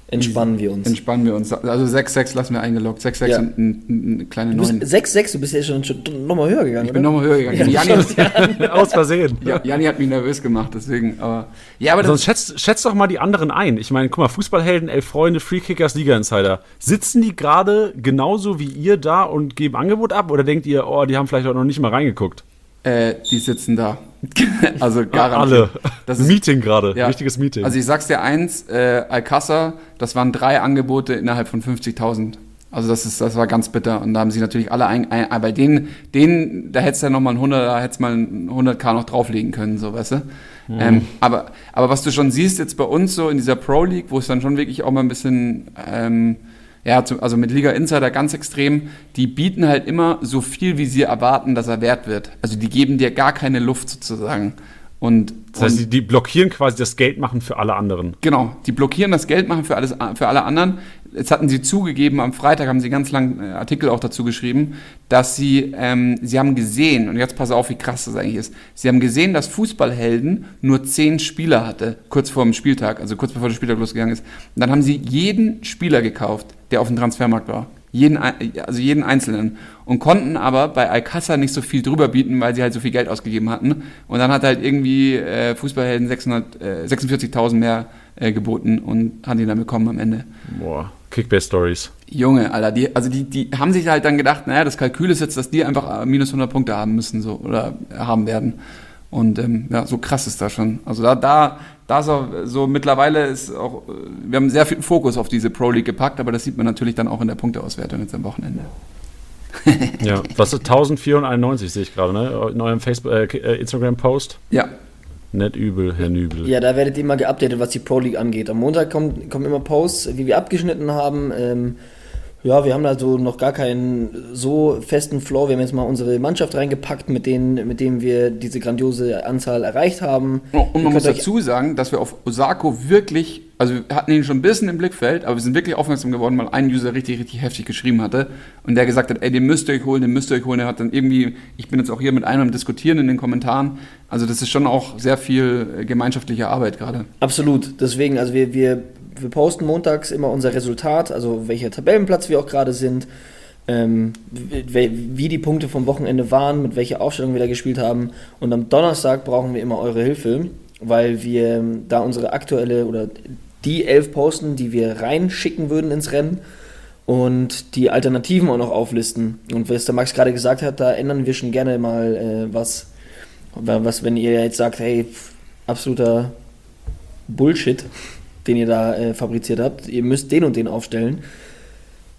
Speaker 4: entspannen wir uns.
Speaker 2: Entspannen wir uns. Also 6-6 lassen wir eingeloggt. 6-6
Speaker 4: Ja.
Speaker 2: und ein, ein, eine kleine
Speaker 4: Du bist
Speaker 2: 9.
Speaker 4: 6-6, du bist ja schon, schon nochmal höher gegangen,
Speaker 2: Ich bin nochmal höher gegangen.
Speaker 4: Ja,
Speaker 2: Janni,
Speaker 1: Aus Versehen.
Speaker 2: ja, Janni hat mich nervös gemacht, deswegen. Aber, ja, aber
Speaker 1: Sonst schätzt, schätzt doch mal die anderen ein. Ich meine, guck mal, Fußballhelden, elf Freunde, Freekickers, Liga-Insider. Sitzen die gerade genauso wie ihr da und geben Angebot ab? Oder denkt ihr, oh, die haben vielleicht auch noch nicht mal reingeguckt?
Speaker 2: äh, die sitzen da. also garantiert.
Speaker 1: Alle.
Speaker 2: Das ist,
Speaker 1: Meeting gerade.
Speaker 2: ja.
Speaker 1: Richtiges Meeting.
Speaker 2: Also ich sag's dir eins, äh, Alcázar, das waren drei Angebote innerhalb von 50.000. Also das ist, das war ganz bitter. Und da haben sich natürlich alle ein, ein bei denen, denen, da hättest du ja nochmal ein 100, da hättest mal ein 100k noch drauflegen können, so, weißt du? Ähm, aber, aber was du schon siehst jetzt bei uns so in dieser Pro League, wo es dann schon wirklich auch mal ein bisschen, ähm, ja, zu, also mit Liga Insider ganz extrem, die bieten halt immer so viel, wie sie erwarten, dass er wert wird. Also die geben dir gar keine Luft sozusagen. Und,
Speaker 1: das heißt, die, die blockieren quasi das Geld machen für alle anderen.
Speaker 2: Genau, die blockieren das Geld machen für, alles, für alle anderen. Jetzt hatten sie zugegeben, am Freitag haben sie ganz lang äh, Artikel auch dazu geschrieben, dass sie, ähm, sie haben gesehen, und jetzt pass auf, wie krass das eigentlich ist, sie haben gesehen, dass Fußballhelden nur zehn Spieler hatte, kurz vor dem Spieltag, also kurz bevor der Spieltag losgegangen ist. Und dann haben sie jeden Spieler gekauft, der auf dem Transfermarkt war. Jeden, ein- also jeden einzelnen. Und konnten aber bei Alcázar nicht so viel drüber bieten, weil sie halt so viel Geld ausgegeben hatten. Und dann hat halt irgendwie äh, Fußballhelden 600, äh, 46.000 mehr äh, geboten und hat ihn dann bekommen am Ende.
Speaker 1: Boah, Kickbase-Stories.
Speaker 2: Junge, Alter, die, also die, die haben sich halt dann gedacht, naja, das Kalkül ist jetzt, dass die einfach äh, minus 100 Punkte haben müssen, so, oder haben werden. Und ähm, ja, so krass ist das schon. Also da, da, da ist auch so mittlerweile ist auch, äh, wir haben sehr viel Fokus auf diese Pro League gepackt, aber das sieht man natürlich dann auch in der Punkteauswertung jetzt am Wochenende.
Speaker 1: Ja, das ist 1491, sehe ich gerade, ne? In eurem Facebook, äh, äh, Instagram-Post.
Speaker 2: Ja,
Speaker 1: Nett übel, Herr Nübel.
Speaker 4: Ja, da werdet ihr immer geupdatet, was die Pro League angeht. Am Montag kommt, kommen immer Posts, wie wir abgeschnitten haben. Ähm, Ja, wir haben also noch gar keinen so festen Floor. Wir haben jetzt mal unsere Mannschaft reingepackt, mit denen, mit denen wir diese grandiose Anzahl erreicht haben.
Speaker 2: Und man muss dazu sagen, dass wir auf Osako wirklich, also wir hatten ihn schon ein bisschen im Blickfeld, aber wir sind wirklich aufmerksam geworden, weil ein User richtig, richtig heftig geschrieben hatte und der gesagt hat, ey, den müsst ihr euch holen, den müsst ihr euch holen. Er hat dann irgendwie, ich bin jetzt auch hier mit einem Diskutieren in den Kommentaren. Also das ist schon auch sehr viel äh, gemeinschaftliche Arbeit gerade.
Speaker 4: Absolut. Deswegen, also wir, wir, wir posten montags immer unser Resultat, also welcher Tabellenplatz wir auch gerade sind, ähm, wie, wie die Punkte vom Wochenende waren, mit welcher Aufstellung wir da gespielt haben. Und am Donnerstag brauchen wir immer eure Hilfe, weil wir ähm, da unsere aktuelle oder die elf posten, die wir reinschicken würden ins Rennen und die Alternativen auch noch auflisten. Und was der Max gerade gesagt hat, da ändern wir schon gerne mal äh, was. Was, wenn ihr jetzt sagt, hey, absoluter Bullshit, den ihr da äh, fabriziert habt, ihr müsst den und den aufstellen,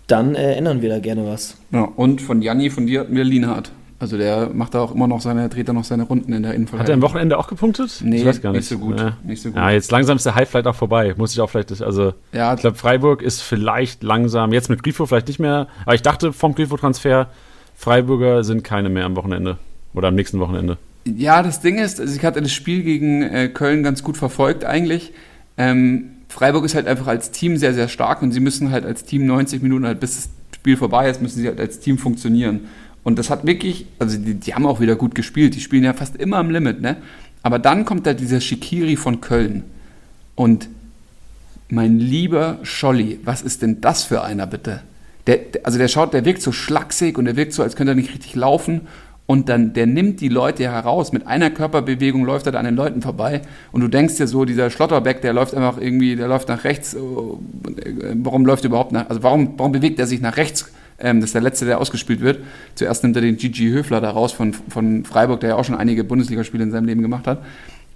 Speaker 4: dann äh, ändern wir da gerne was.
Speaker 2: Ja, und von Janni, von dir hatten wir Lienhardt. Also der macht da auch immer noch seine, dreht da noch seine Runden in der
Speaker 1: Hat er
Speaker 2: Innenverteidigung.
Speaker 1: am Wochenende auch gepunktet?
Speaker 2: Nee,
Speaker 1: ich weiß gar nicht.
Speaker 2: nicht so gut,
Speaker 1: Ja.
Speaker 2: nicht so gut.
Speaker 1: Ja, jetzt langsam ist der Hype vielleicht auch vorbei. Muss ich auch vielleicht, also
Speaker 2: Ja,
Speaker 1: ich glaube, Freiburg ist vielleicht langsam, jetzt mit Grifo vielleicht nicht mehr, aber ich dachte vom Grifo-Transfer, Freiburger sind keine mehr am Wochenende oder am nächsten Wochenende.
Speaker 2: Ja, das Ding ist, also ich hatte das Spiel gegen äh, Köln ganz gut verfolgt eigentlich. Ähm, Freiburg ist halt einfach als Team sehr, sehr stark und sie müssen halt als Team 90 Minuten halt bis das Spiel vorbei ist, müssen sie halt als Team funktionieren. Und das hat wirklich, also die, die haben auch wieder gut gespielt, die spielen ja fast immer am Limit, ne? Aber dann kommt da dieser Shikiri von Köln. Und mein lieber Scholli, was ist denn das für einer bitte? Der, also der schaut, der wirkt so schlaksig und der wirkt so, als könnte er nicht richtig laufen. Und dann, der nimmt die Leute heraus. Mit einer Körperbewegung läuft er da an den Leuten vorbei. Und du denkst dir so, dieser Schlotterbeck, der läuft einfach irgendwie, der läuft nach rechts. äh, Warum läuft er überhaupt nach, also warum, warum bewegt er sich nach rechts? Ähm, das ist der Letzte, der ausgespielt wird. Zuerst nimmt er den Gigi Höfler da raus von, von Freiburg, der ja auch schon einige Bundesligaspiele in seinem Leben gemacht hat.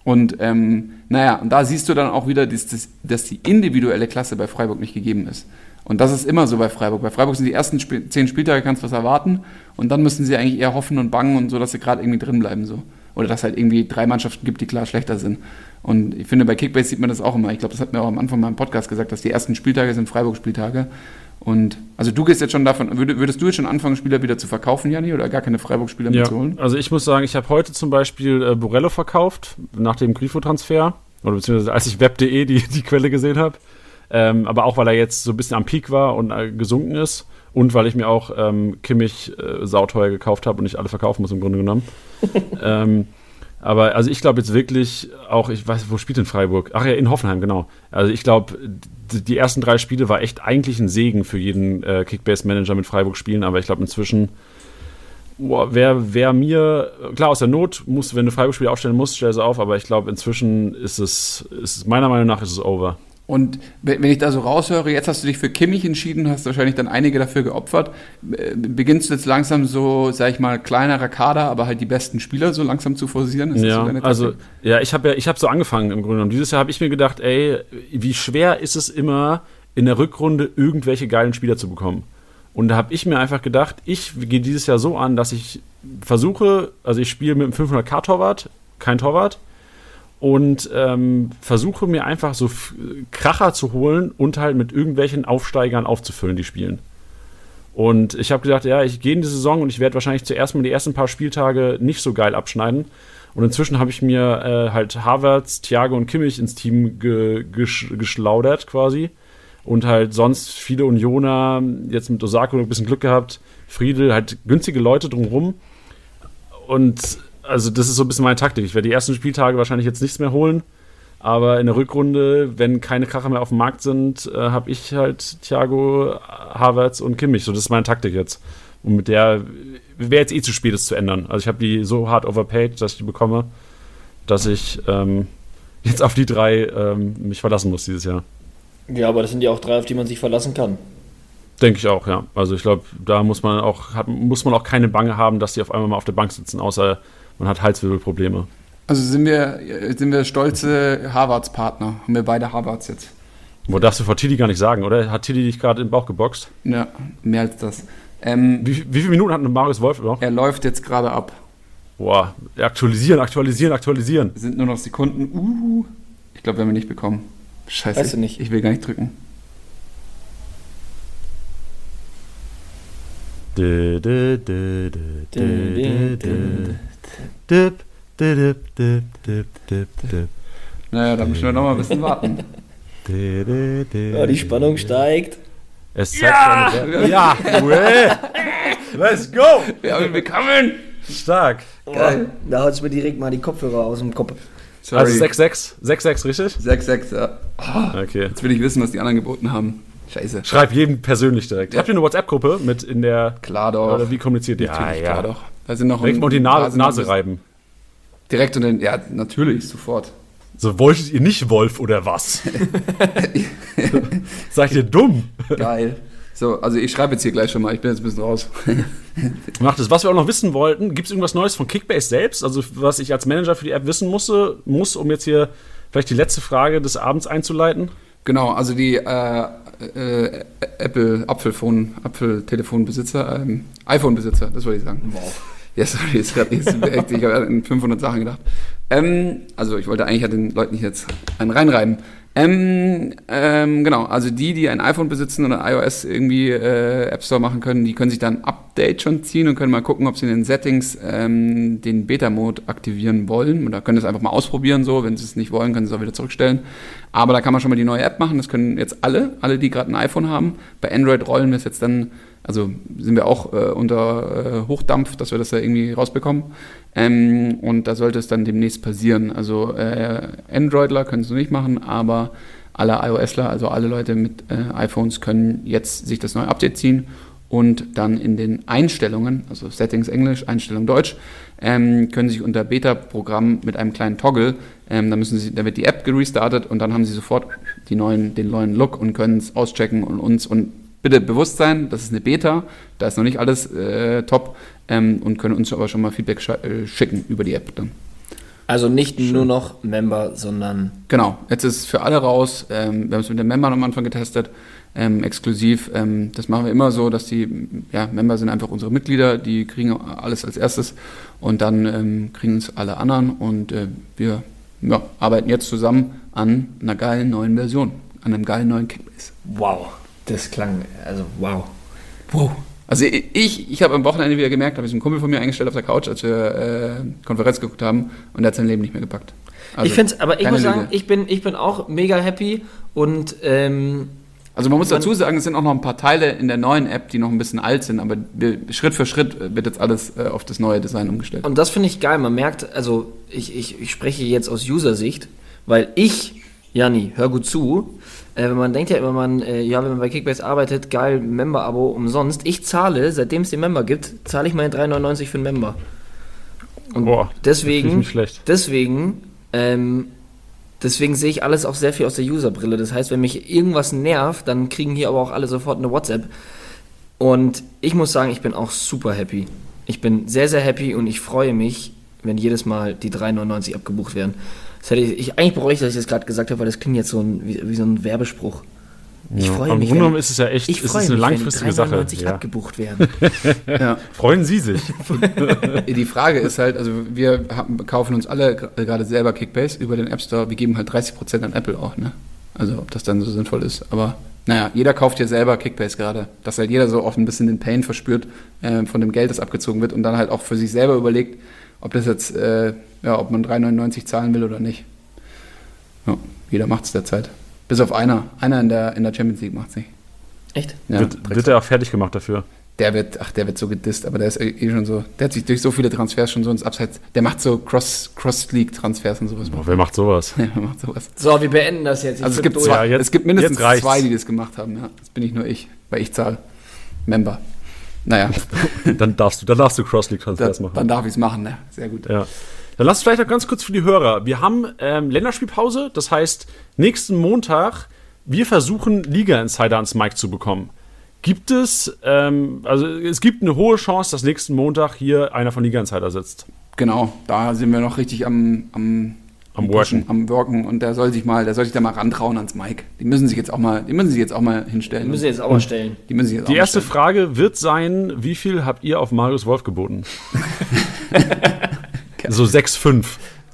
Speaker 2: Und ähm, naja, und da siehst du dann auch wieder, dass, dass, dass die individuelle Klasse bei Freiburg nicht gegeben ist. Und das ist immer so bei Freiburg. Bei Freiburg sind die ersten Spiel zehn Spieltage, kannst du was erwarten. Und dann müssen sie eigentlich eher hoffen und bangen und so, dass sie gerade irgendwie drin bleiben. So. Oder dass es halt irgendwie drei Mannschaften gibt, die klar schlechter sind. Und ich finde, bei Kickbase sieht man das auch immer. Ich glaube, das hat mir auch am Anfang mal im Podcast gesagt, dass die ersten Spieltage sind Freiburg-Spieltage. Und also du gehst jetzt schon davon, würd- würdest du jetzt schon anfangen, Spieler wieder zu verkaufen, Janni, oder gar keine Freiburg-Spieler mehr zu holen?
Speaker 1: also ich muss sagen, ich habe heute zum Beispiel äh, Borello verkauft, nach dem Grifo-Transfer, oder beziehungsweise als ich web.de die, die Quelle gesehen habe. Ähm, aber auch, weil er jetzt so ein bisschen am Peak war und äh, gesunken ist. Und weil ich mir auch ähm, Kimmich äh, sauteuer gekauft habe und nicht alle verkaufen muss im Grunde genommen. ähm, aber also ich glaube jetzt wirklich auch, ich weiß, wo spielt denn Freiburg? Ach ja, in Hoffenheim, genau. Also ich glaube, die, ersten drei Spiele war echt eigentlich ein Segen für jeden äh, Kickbase-Manager mit Freiburg spielen, aber ich glaube inzwischen wer, wer mir, klar, aus der Not muss, wenn du Freiburg-Spiele aufstellen musst, stell sie auf, aber ich glaube, inzwischen ist es, ist es, meiner Meinung nach ist es over.
Speaker 2: Und wenn ich da so raushöre, jetzt hast du dich für Kimmich entschieden, hast wahrscheinlich dann einige dafür geopfert. Äh, Beginnst du jetzt langsam so, sag ich mal, kleinerer Kader, aber halt die besten Spieler so langsam zu forcieren? Ist so
Speaker 1: Ja,
Speaker 2: deine
Speaker 1: also, ja, ich habe ja, ich habe so angefangen im Grunde genommen. Dieses Jahr habe ich mir gedacht, ey, wie schwer ist es immer, in der Rückrunde irgendwelche geilen Spieler zu bekommen. Und da habe ich mir einfach gedacht, ich gehe dieses Jahr so an, dass ich versuche, also ich spiele mit einem 500k-Torwart, kein Torwart, und ähm, versuche mir einfach so Kracher zu holen und halt mit irgendwelchen Aufsteigern aufzufüllen, die spielen. Und ich habe gedacht, ja, ich gehe in die Saison und ich werde wahrscheinlich zuerst mal die ersten paar Spieltage nicht so geil abschneiden. Und inzwischen habe ich mir äh, halt Havertz, Thiago und Kimmich ins Team ge gesch geschlaudert quasi. Und halt sonst viele Unioner, jetzt mit Osako ein bisschen Glück gehabt, Friedel, halt günstige Leute drumherum. Und also das ist so ein bisschen meine Taktik. Ich werde die ersten Spieltage wahrscheinlich jetzt nichts mehr holen. Aber in der Rückrunde, wenn keine Kracher mehr auf dem Markt sind, äh, habe ich halt Thiago, Havertz und Kimmich. So, das ist meine Taktik jetzt. Und mit der wäre jetzt eh zu spät, das zu ändern. Also ich habe die so hart overpaid, dass ich die bekomme, dass ich ähm, jetzt auf die drei ähm, mich verlassen muss dieses Jahr.
Speaker 4: Ja, aber das sind ja auch drei, auf die man sich verlassen kann.
Speaker 1: Denke ich auch, ja. Also ich glaube, da muss man auch, hat, muss man auch keine Bange haben, dass die auf einmal mal auf der Bank sitzen, außer man hat Halswirbelprobleme.
Speaker 2: Also sind wir, sind wir stolze Harvards-Partner. Haben wir beide Harvards jetzt.
Speaker 1: Wo darfst du vor Tilly gar nicht sagen, oder? Hat Tilly dich gerade im Bauch geboxt?
Speaker 2: Ja, mehr als das. Ähm,
Speaker 1: Wie, wie viele Minuten hat denn Marius Wolf noch?
Speaker 2: er läuft jetzt gerade ab.
Speaker 1: Boah, aktualisieren, aktualisieren, aktualisieren.
Speaker 2: Es sind nur noch Sekunden. Uh, ich glaube, wir haben ihn nicht bekommen. Scheiße.
Speaker 4: Weißt du nicht.
Speaker 2: Ich will gar nicht drücken.
Speaker 1: Dü, dü, dü. Dip, dip, dip, dip, dip, dip.
Speaker 2: Naja, da müssen wir noch mal ein bisschen warten.
Speaker 4: Ja, die Spannung steigt.
Speaker 1: Es zeigt ja! seine ja. Let's go!
Speaker 2: Wir haben ihn bekommen!
Speaker 1: Stark.
Speaker 4: Geil. Da haut es mir direkt mal die Kopfhörer aus dem Kopf.
Speaker 2: Sorry.
Speaker 1: Also 6-6. 6-6, richtig?
Speaker 2: 6-6, ja.
Speaker 1: Okay.
Speaker 2: Jetzt will ich wissen, was die anderen geboten haben. Scheiße.
Speaker 1: Schreib jedem persönlich direkt. Habt ihr eine WhatsApp-Gruppe mit in der.
Speaker 2: Klar doch.
Speaker 1: Oder wie kommuniziert ihr?
Speaker 2: Natürlich, klar doch. Sind noch
Speaker 1: Direkt mal die Na Nase
Speaker 2: ein-
Speaker 1: reiben.
Speaker 2: Direkt unter den, ja, natürlich, sofort.
Speaker 1: So, wolltet ihr nicht Wolf oder was? Seid ihr dumm?
Speaker 2: Geil. So, also ich schreibe jetzt hier gleich schon mal, ich bin jetzt ein bisschen raus.
Speaker 1: Macht es. Was wir auch noch wissen wollten, gibt es irgendwas Neues von Kickbase selbst? Also, was ich als Manager für die App wissen musste, muss, um jetzt hier vielleicht die letzte Frage des Abends einzuleiten?
Speaker 2: genau, also die äh, äh, Apple Apfelphone, Apfeltelefonbesitzer, ähm, iPhone-Besitzer, das wollte ich sagen. Wow. Ja, sorry, jetzt grad, jetzt, echt, ich habe an 500 Sachen gedacht. Ähm, also ich wollte eigentlich den Leuten nicht jetzt einen reinreiben. Ähm, ähm, genau, also die, die ein iPhone besitzen oder iOS irgendwie äh, App Store machen können, die können sich dann ein Update schon ziehen und können mal gucken, ob sie in den Settings ähm, den Beta-Mode aktivieren wollen. Oder können das einfach mal ausprobieren so. Wenn sie es nicht wollen, können sie es auch wieder zurückstellen. Aber da kann man schon mal die neue App machen. Das können jetzt alle, alle, die gerade ein iPhone haben. Bei Android rollen wir es jetzt dann, also sind wir auch äh, unter äh, Hochdampf, dass wir das da irgendwie rausbekommen. Ähm, und da sollte es dann demnächst passieren. Also äh, Androidler können es noch nicht machen, aber alle iOSler, also alle Leute mit äh, iPhones können jetzt sich das neue Update ziehen und dann in den Einstellungen, also Settings Englisch, Einstellung Deutsch, ähm, können sich unter Beta-Programm mit einem kleinen Toggle, ähm, da, müssen sie, da wird die App gerestartet und dann haben sie sofort die neuen, den neuen Look und können es auschecken und uns und bitte bewusst sein, das ist eine Beta, da ist noch nicht alles äh, top ähm, und können uns aber schon mal Feedback scha- äh, schicken über die App dann.
Speaker 4: Also nicht nur noch Member, sondern
Speaker 2: Genau, jetzt ist es für alle raus. Ähm, wir haben es mit den Membern am Anfang getestet, ähm, exklusiv. Ähm, das machen wir immer so, dass die ja, Member sind einfach unsere Mitglieder, die kriegen alles als erstes und dann ähm, kriegen es alle anderen und äh, wir ja, arbeiten jetzt zusammen an einer geilen neuen Version, an einem geilen neuen Kickbase.
Speaker 4: wow. Das klang, also wow.
Speaker 2: Wow. Also ich, ich habe am Wochenende wieder gemerkt, habe ich einen Kumpel von mir eingestellt auf der Couch, als wir äh, Konferenz geguckt haben und der hat sein Leben nicht mehr gepackt. Also,
Speaker 4: ich finde aber ich muss sagen,
Speaker 2: Lüge.
Speaker 4: ich bin, ich bin auch mega happy und ähm,
Speaker 2: Also man muss
Speaker 4: Man-
Speaker 2: dazu sagen, es sind auch noch ein paar Teile in der neuen App, die noch ein bisschen alt sind, aber wir, Schritt für Schritt wird jetzt alles äh, auf das neue Design umgestellt.
Speaker 4: Und das finde ich geil. Man merkt, also ich, ich, ich spreche jetzt aus User-Sicht, weil ich, Janni, hör gut zu, äh, wenn man denkt ja immer, man, äh, ja, wenn man bei Kickbase arbeitet, geil, Member-Abo umsonst. Ich zahle, seitdem es den Member gibt, zahle ich meine 3,99 für einen Member. Und
Speaker 1: Boah,
Speaker 4: deswegen, deswegen, ähm, deswegen sehe ich alles auch sehr viel aus der User-Brille. Das heißt, wenn mich irgendwas nervt, dann kriegen hier aber auch alle sofort eine WhatsApp. Und ich muss sagen, ich bin auch super happy. Ich bin sehr, sehr happy und ich freue mich, wenn jedes Mal die 3,99 abgebucht werden. Das hätte ich, ich, eigentlich bereue ich, dass ich das gerade gesagt habe, weil das klingt jetzt so ein, wie, wie so ein Werbespruch. Ich
Speaker 1: Ja.
Speaker 4: freue
Speaker 1: Im
Speaker 4: mich.
Speaker 1: Grunde genommen
Speaker 4: wenn-
Speaker 1: ist es ja echt,
Speaker 4: ich
Speaker 1: ist eine
Speaker 4: mich, wenn die
Speaker 1: langfristige Sache.
Speaker 4: 3,99
Speaker 1: Ja.
Speaker 4: abgebucht werden.
Speaker 2: Ja.
Speaker 1: Freuen Sie sich.
Speaker 2: Die Frage ist halt, also wir haben, kaufen uns alle gerade selber Kickbase über den App Store, wir geben halt 30% an Apple auch, ne? Also ob das dann so sinnvoll ist, aber naja, jeder kauft ja selber Kickbase gerade, dass halt jeder so oft ein bisschen den Pain verspürt äh, von dem Geld, das abgezogen wird und dann halt auch für sich selber überlegt, ob das jetzt, äh, ja, ob man 3,99 zahlen will oder nicht. Ja, jeder macht es derzeit. Bis auf einer. Einer in der, in der Champions League macht es nicht.
Speaker 4: Echt?
Speaker 2: Ja,
Speaker 1: wird, wird er auch fertig gemacht dafür?
Speaker 2: der wird, ach, der wird so gedisst, aber der ist eh schon so, der hat sich durch so viele Transfers schon so ins Abseits, der macht so Cross, Cross-League-Transfers und sowas.
Speaker 1: Boah, wer macht sowas?
Speaker 2: Ja, er macht sowas.
Speaker 4: So, wir beenden das jetzt. Ich
Speaker 2: Also es gibt, zwei,
Speaker 1: Ja, jetzt-
Speaker 2: es gibt mindestens zwei, die das gemacht haben, ja. Das bin ich nur ich, weil ich zahle. Member. Naja,
Speaker 1: Dann darfst du, dann darfst du
Speaker 2: da,
Speaker 1: Cross-League-Transfers machen.
Speaker 2: dann darf ich es machen, ne? Sehr gut.
Speaker 1: Ja. Dann lass vielleicht noch ganz kurz für die Hörer. Wir haben ähm, Länderspielpause, das heißt, nächsten Montag, wir versuchen, Liga-Insider ans Mic zu bekommen. Gibt es, ähm, also es gibt eine hohe Chance, dass nächsten Montag hier einer von Liga-Insider sitzt.
Speaker 2: Genau, da sind wir noch richtig am, am,
Speaker 1: Am Worken.
Speaker 2: am Worken und der soll sich mal, der soll sich da mal rantrauen ans Mic. Die müssen sich jetzt auch mal, die müssen sich jetzt auch mal hinstellen.
Speaker 4: Wir müssen jetzt auch mal stellen.
Speaker 2: die müssen sich jetzt
Speaker 1: Die
Speaker 2: auch
Speaker 1: erste
Speaker 2: stellen.
Speaker 1: Frage wird sein, wie viel habt ihr auf Marius Wolf geboten? so 6,5.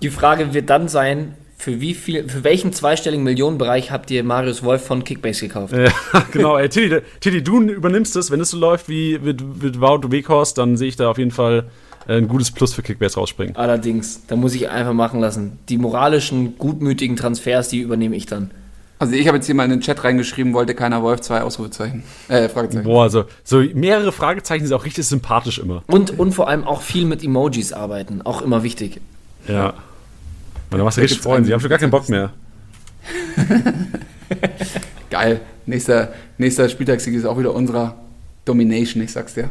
Speaker 4: Die Frage wird dann sein, Für wie viel, für welchen zweistelligen Millionenbereich habt ihr Marius Wolf von Kickbase gekauft?
Speaker 1: Ja, genau, ey, Tilly, Tilly, du übernimmst es. Wenn es so läuft wie mit, mit Wout Weghorst, dann sehe ich da auf jeden Fall ein gutes Plus für Kickbase rausspringen.
Speaker 4: Allerdings, da muss ich einfach machen lassen. Die moralischen, gutmütigen Transfers, die übernehme ich dann.
Speaker 2: Also ich habe jetzt hier mal in den Chat reingeschrieben, wollte keiner Wolf, zwei Ausrufezeichen. Äh, Fragezeichen.
Speaker 1: Boah, also so mehrere Fragezeichen sind auch richtig sympathisch immer.
Speaker 4: Und, und vor allem auch viel mit Emojis arbeiten, auch immer wichtig.
Speaker 1: Ja. Und dann machst du richtig freuen, sie haben schon gar keinen Bock mehr.
Speaker 2: Geil. Nächster, nächster Spieltagssieg ist auch wieder unserer Domination, ich sag's dir.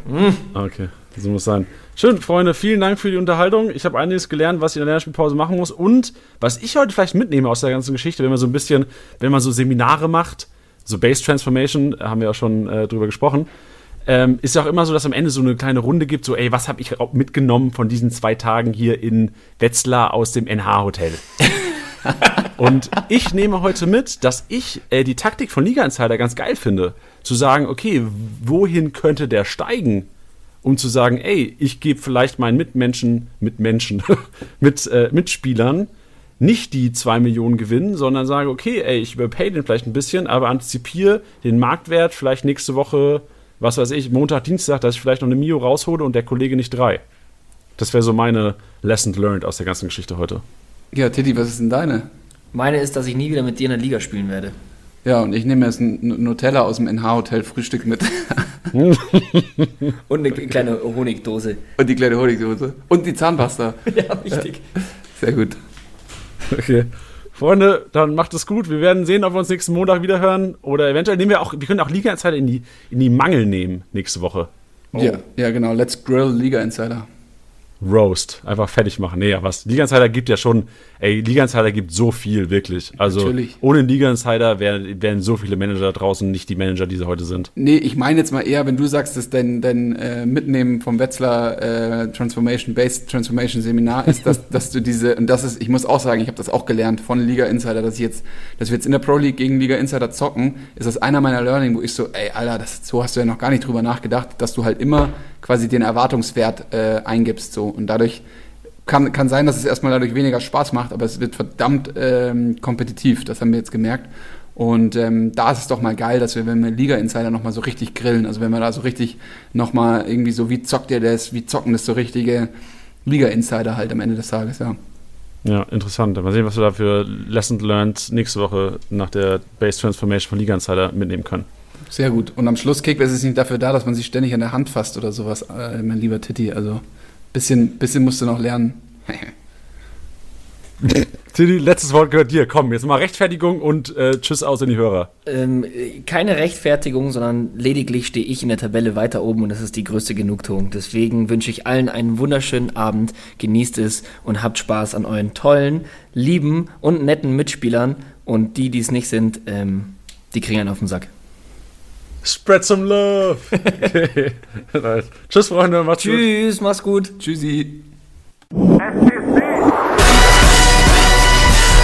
Speaker 1: Okay, so muss sein. Schön, Freunde, vielen Dank für die Unterhaltung. Ich habe einiges gelernt, was ich in der Lernspielpause machen muss. Und was ich heute vielleicht mitnehme aus der ganzen Geschichte, wenn man so ein bisschen, wenn man so Seminare macht, so Base Transformation, haben wir ja schon äh, drüber gesprochen, ähm, ist ja auch immer so, dass am Ende so eine kleine Runde gibt, so, ey, was habe ich mitgenommen von diesen zwei Tagen hier in Wetzlar aus dem NH-Hotel? Und ich nehme heute mit, dass ich äh, die Taktik von Liga Insider ganz geil finde. Zu sagen, okay, wohin könnte der steigen? Um zu sagen, ey, ich gebe vielleicht meinen Mitmenschen, Mitmenschen, mit äh, Mitspielern nicht die 2 Millionen Gewinn, sondern sage, okay, ey, ich überpay den vielleicht ein bisschen, aber antizipiere den Marktwert vielleicht nächste Woche, was weiß ich, Montag, Dienstag, dass ich vielleicht noch eine Mio raushole und der Kollege nicht drei. Das wäre so meine Lesson learned aus der ganzen Geschichte heute.
Speaker 2: Ja, Titi, was ist denn deine?
Speaker 4: Meine ist, dass ich nie wieder mit dir in der Liga spielen werde.
Speaker 2: Ja, und ich nehme jetzt ein Nutella aus dem NH-Hotel Frühstück mit.
Speaker 4: Und eine kleine Honigdose.
Speaker 2: und die kleine Honigdose. Und die Zahnpasta.
Speaker 4: Ja, wichtig.
Speaker 2: Sehr gut.
Speaker 1: Okay. Freunde, dann macht es gut. Wir werden sehen, ob wir uns nächsten Montag wieder hören. Oder eventuell nehmen wir auch, wir können auch Liga-Insider in die, in die Mangel nehmen nächste Woche.
Speaker 2: Ja, ja, genau. Let's Grill Liga Insider.
Speaker 1: Roast. Einfach fertig machen. Nee, was. Liga Insider gibt ja schon, ey, Liga Insider gibt so viel, wirklich. Also,
Speaker 2: Natürlich.
Speaker 1: ohne Liga Insider wären, wären so viele Manager da draußen nicht die Manager, die sie heute sind.
Speaker 2: Nee, ich meine jetzt mal eher, wenn du sagst, dass dein, dein äh, Mitnehmen vom Wetzlar äh, Transformation, Based Transformation Seminar ist, dass, dass du diese, und das ist, ich muss auch sagen, ich habe das auch gelernt von Liga Insider, dass ich jetzt, dass wir jetzt in der Pro League gegen Liga Insider zocken, ist das einer meiner Learning, wo ich so, ey, Alter, das, so hast du ja noch gar nicht drüber nachgedacht, dass du halt immer quasi den Erwartungswert äh, eingibst, so. Und dadurch kann, kann sein, dass es erstmal dadurch weniger Spaß macht, aber es wird verdammt ähm, kompetitiv, das haben wir jetzt gemerkt. Und ähm, da ist es doch mal geil, dass wir, wenn wir Liga Insider nochmal so richtig grillen, also wenn wir da so richtig nochmal irgendwie so, wie zockt ihr das, wie zocken das so richtige Liga Insider halt am Ende des Tages, ja.
Speaker 1: Ja, interessant. Mal sehen, was wir da für Lesson Learned nächste Woche nach der Base Transformation von Liga Insider mitnehmen können.
Speaker 2: Sehr gut. Und am Schluss Kickbase ist nicht dafür da, dass man sich ständig an der Hand fasst oder sowas, äh, mein lieber Titti. Also bisschen, bisschen musst du noch lernen.
Speaker 1: Tilly, letztes Wort gehört dir. Komm, jetzt mal Rechtfertigung und äh, Tschüss aus in die Hörer.
Speaker 4: Ähm, keine Rechtfertigung, sondern lediglich stehe ich in der Tabelle weiter oben und das ist die größte Genugtuung. Deswegen wünsche ich allen einen wunderschönen Abend, genießt es und habt Spaß an euren tollen, lieben und netten Mitspielern und die, die es nicht sind, ähm, die kriegen einen auf den Sack.
Speaker 1: Spread some love. Okay. Nice. Tschüss, Freunde. Macht's gut.
Speaker 4: Tschüss, mach's gut.
Speaker 2: Tschüssi.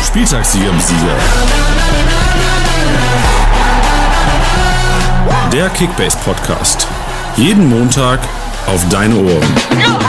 Speaker 3: Spieltagssieger Sieger. Der Kickbase Podcast. Jeden Montag auf deine Ohren.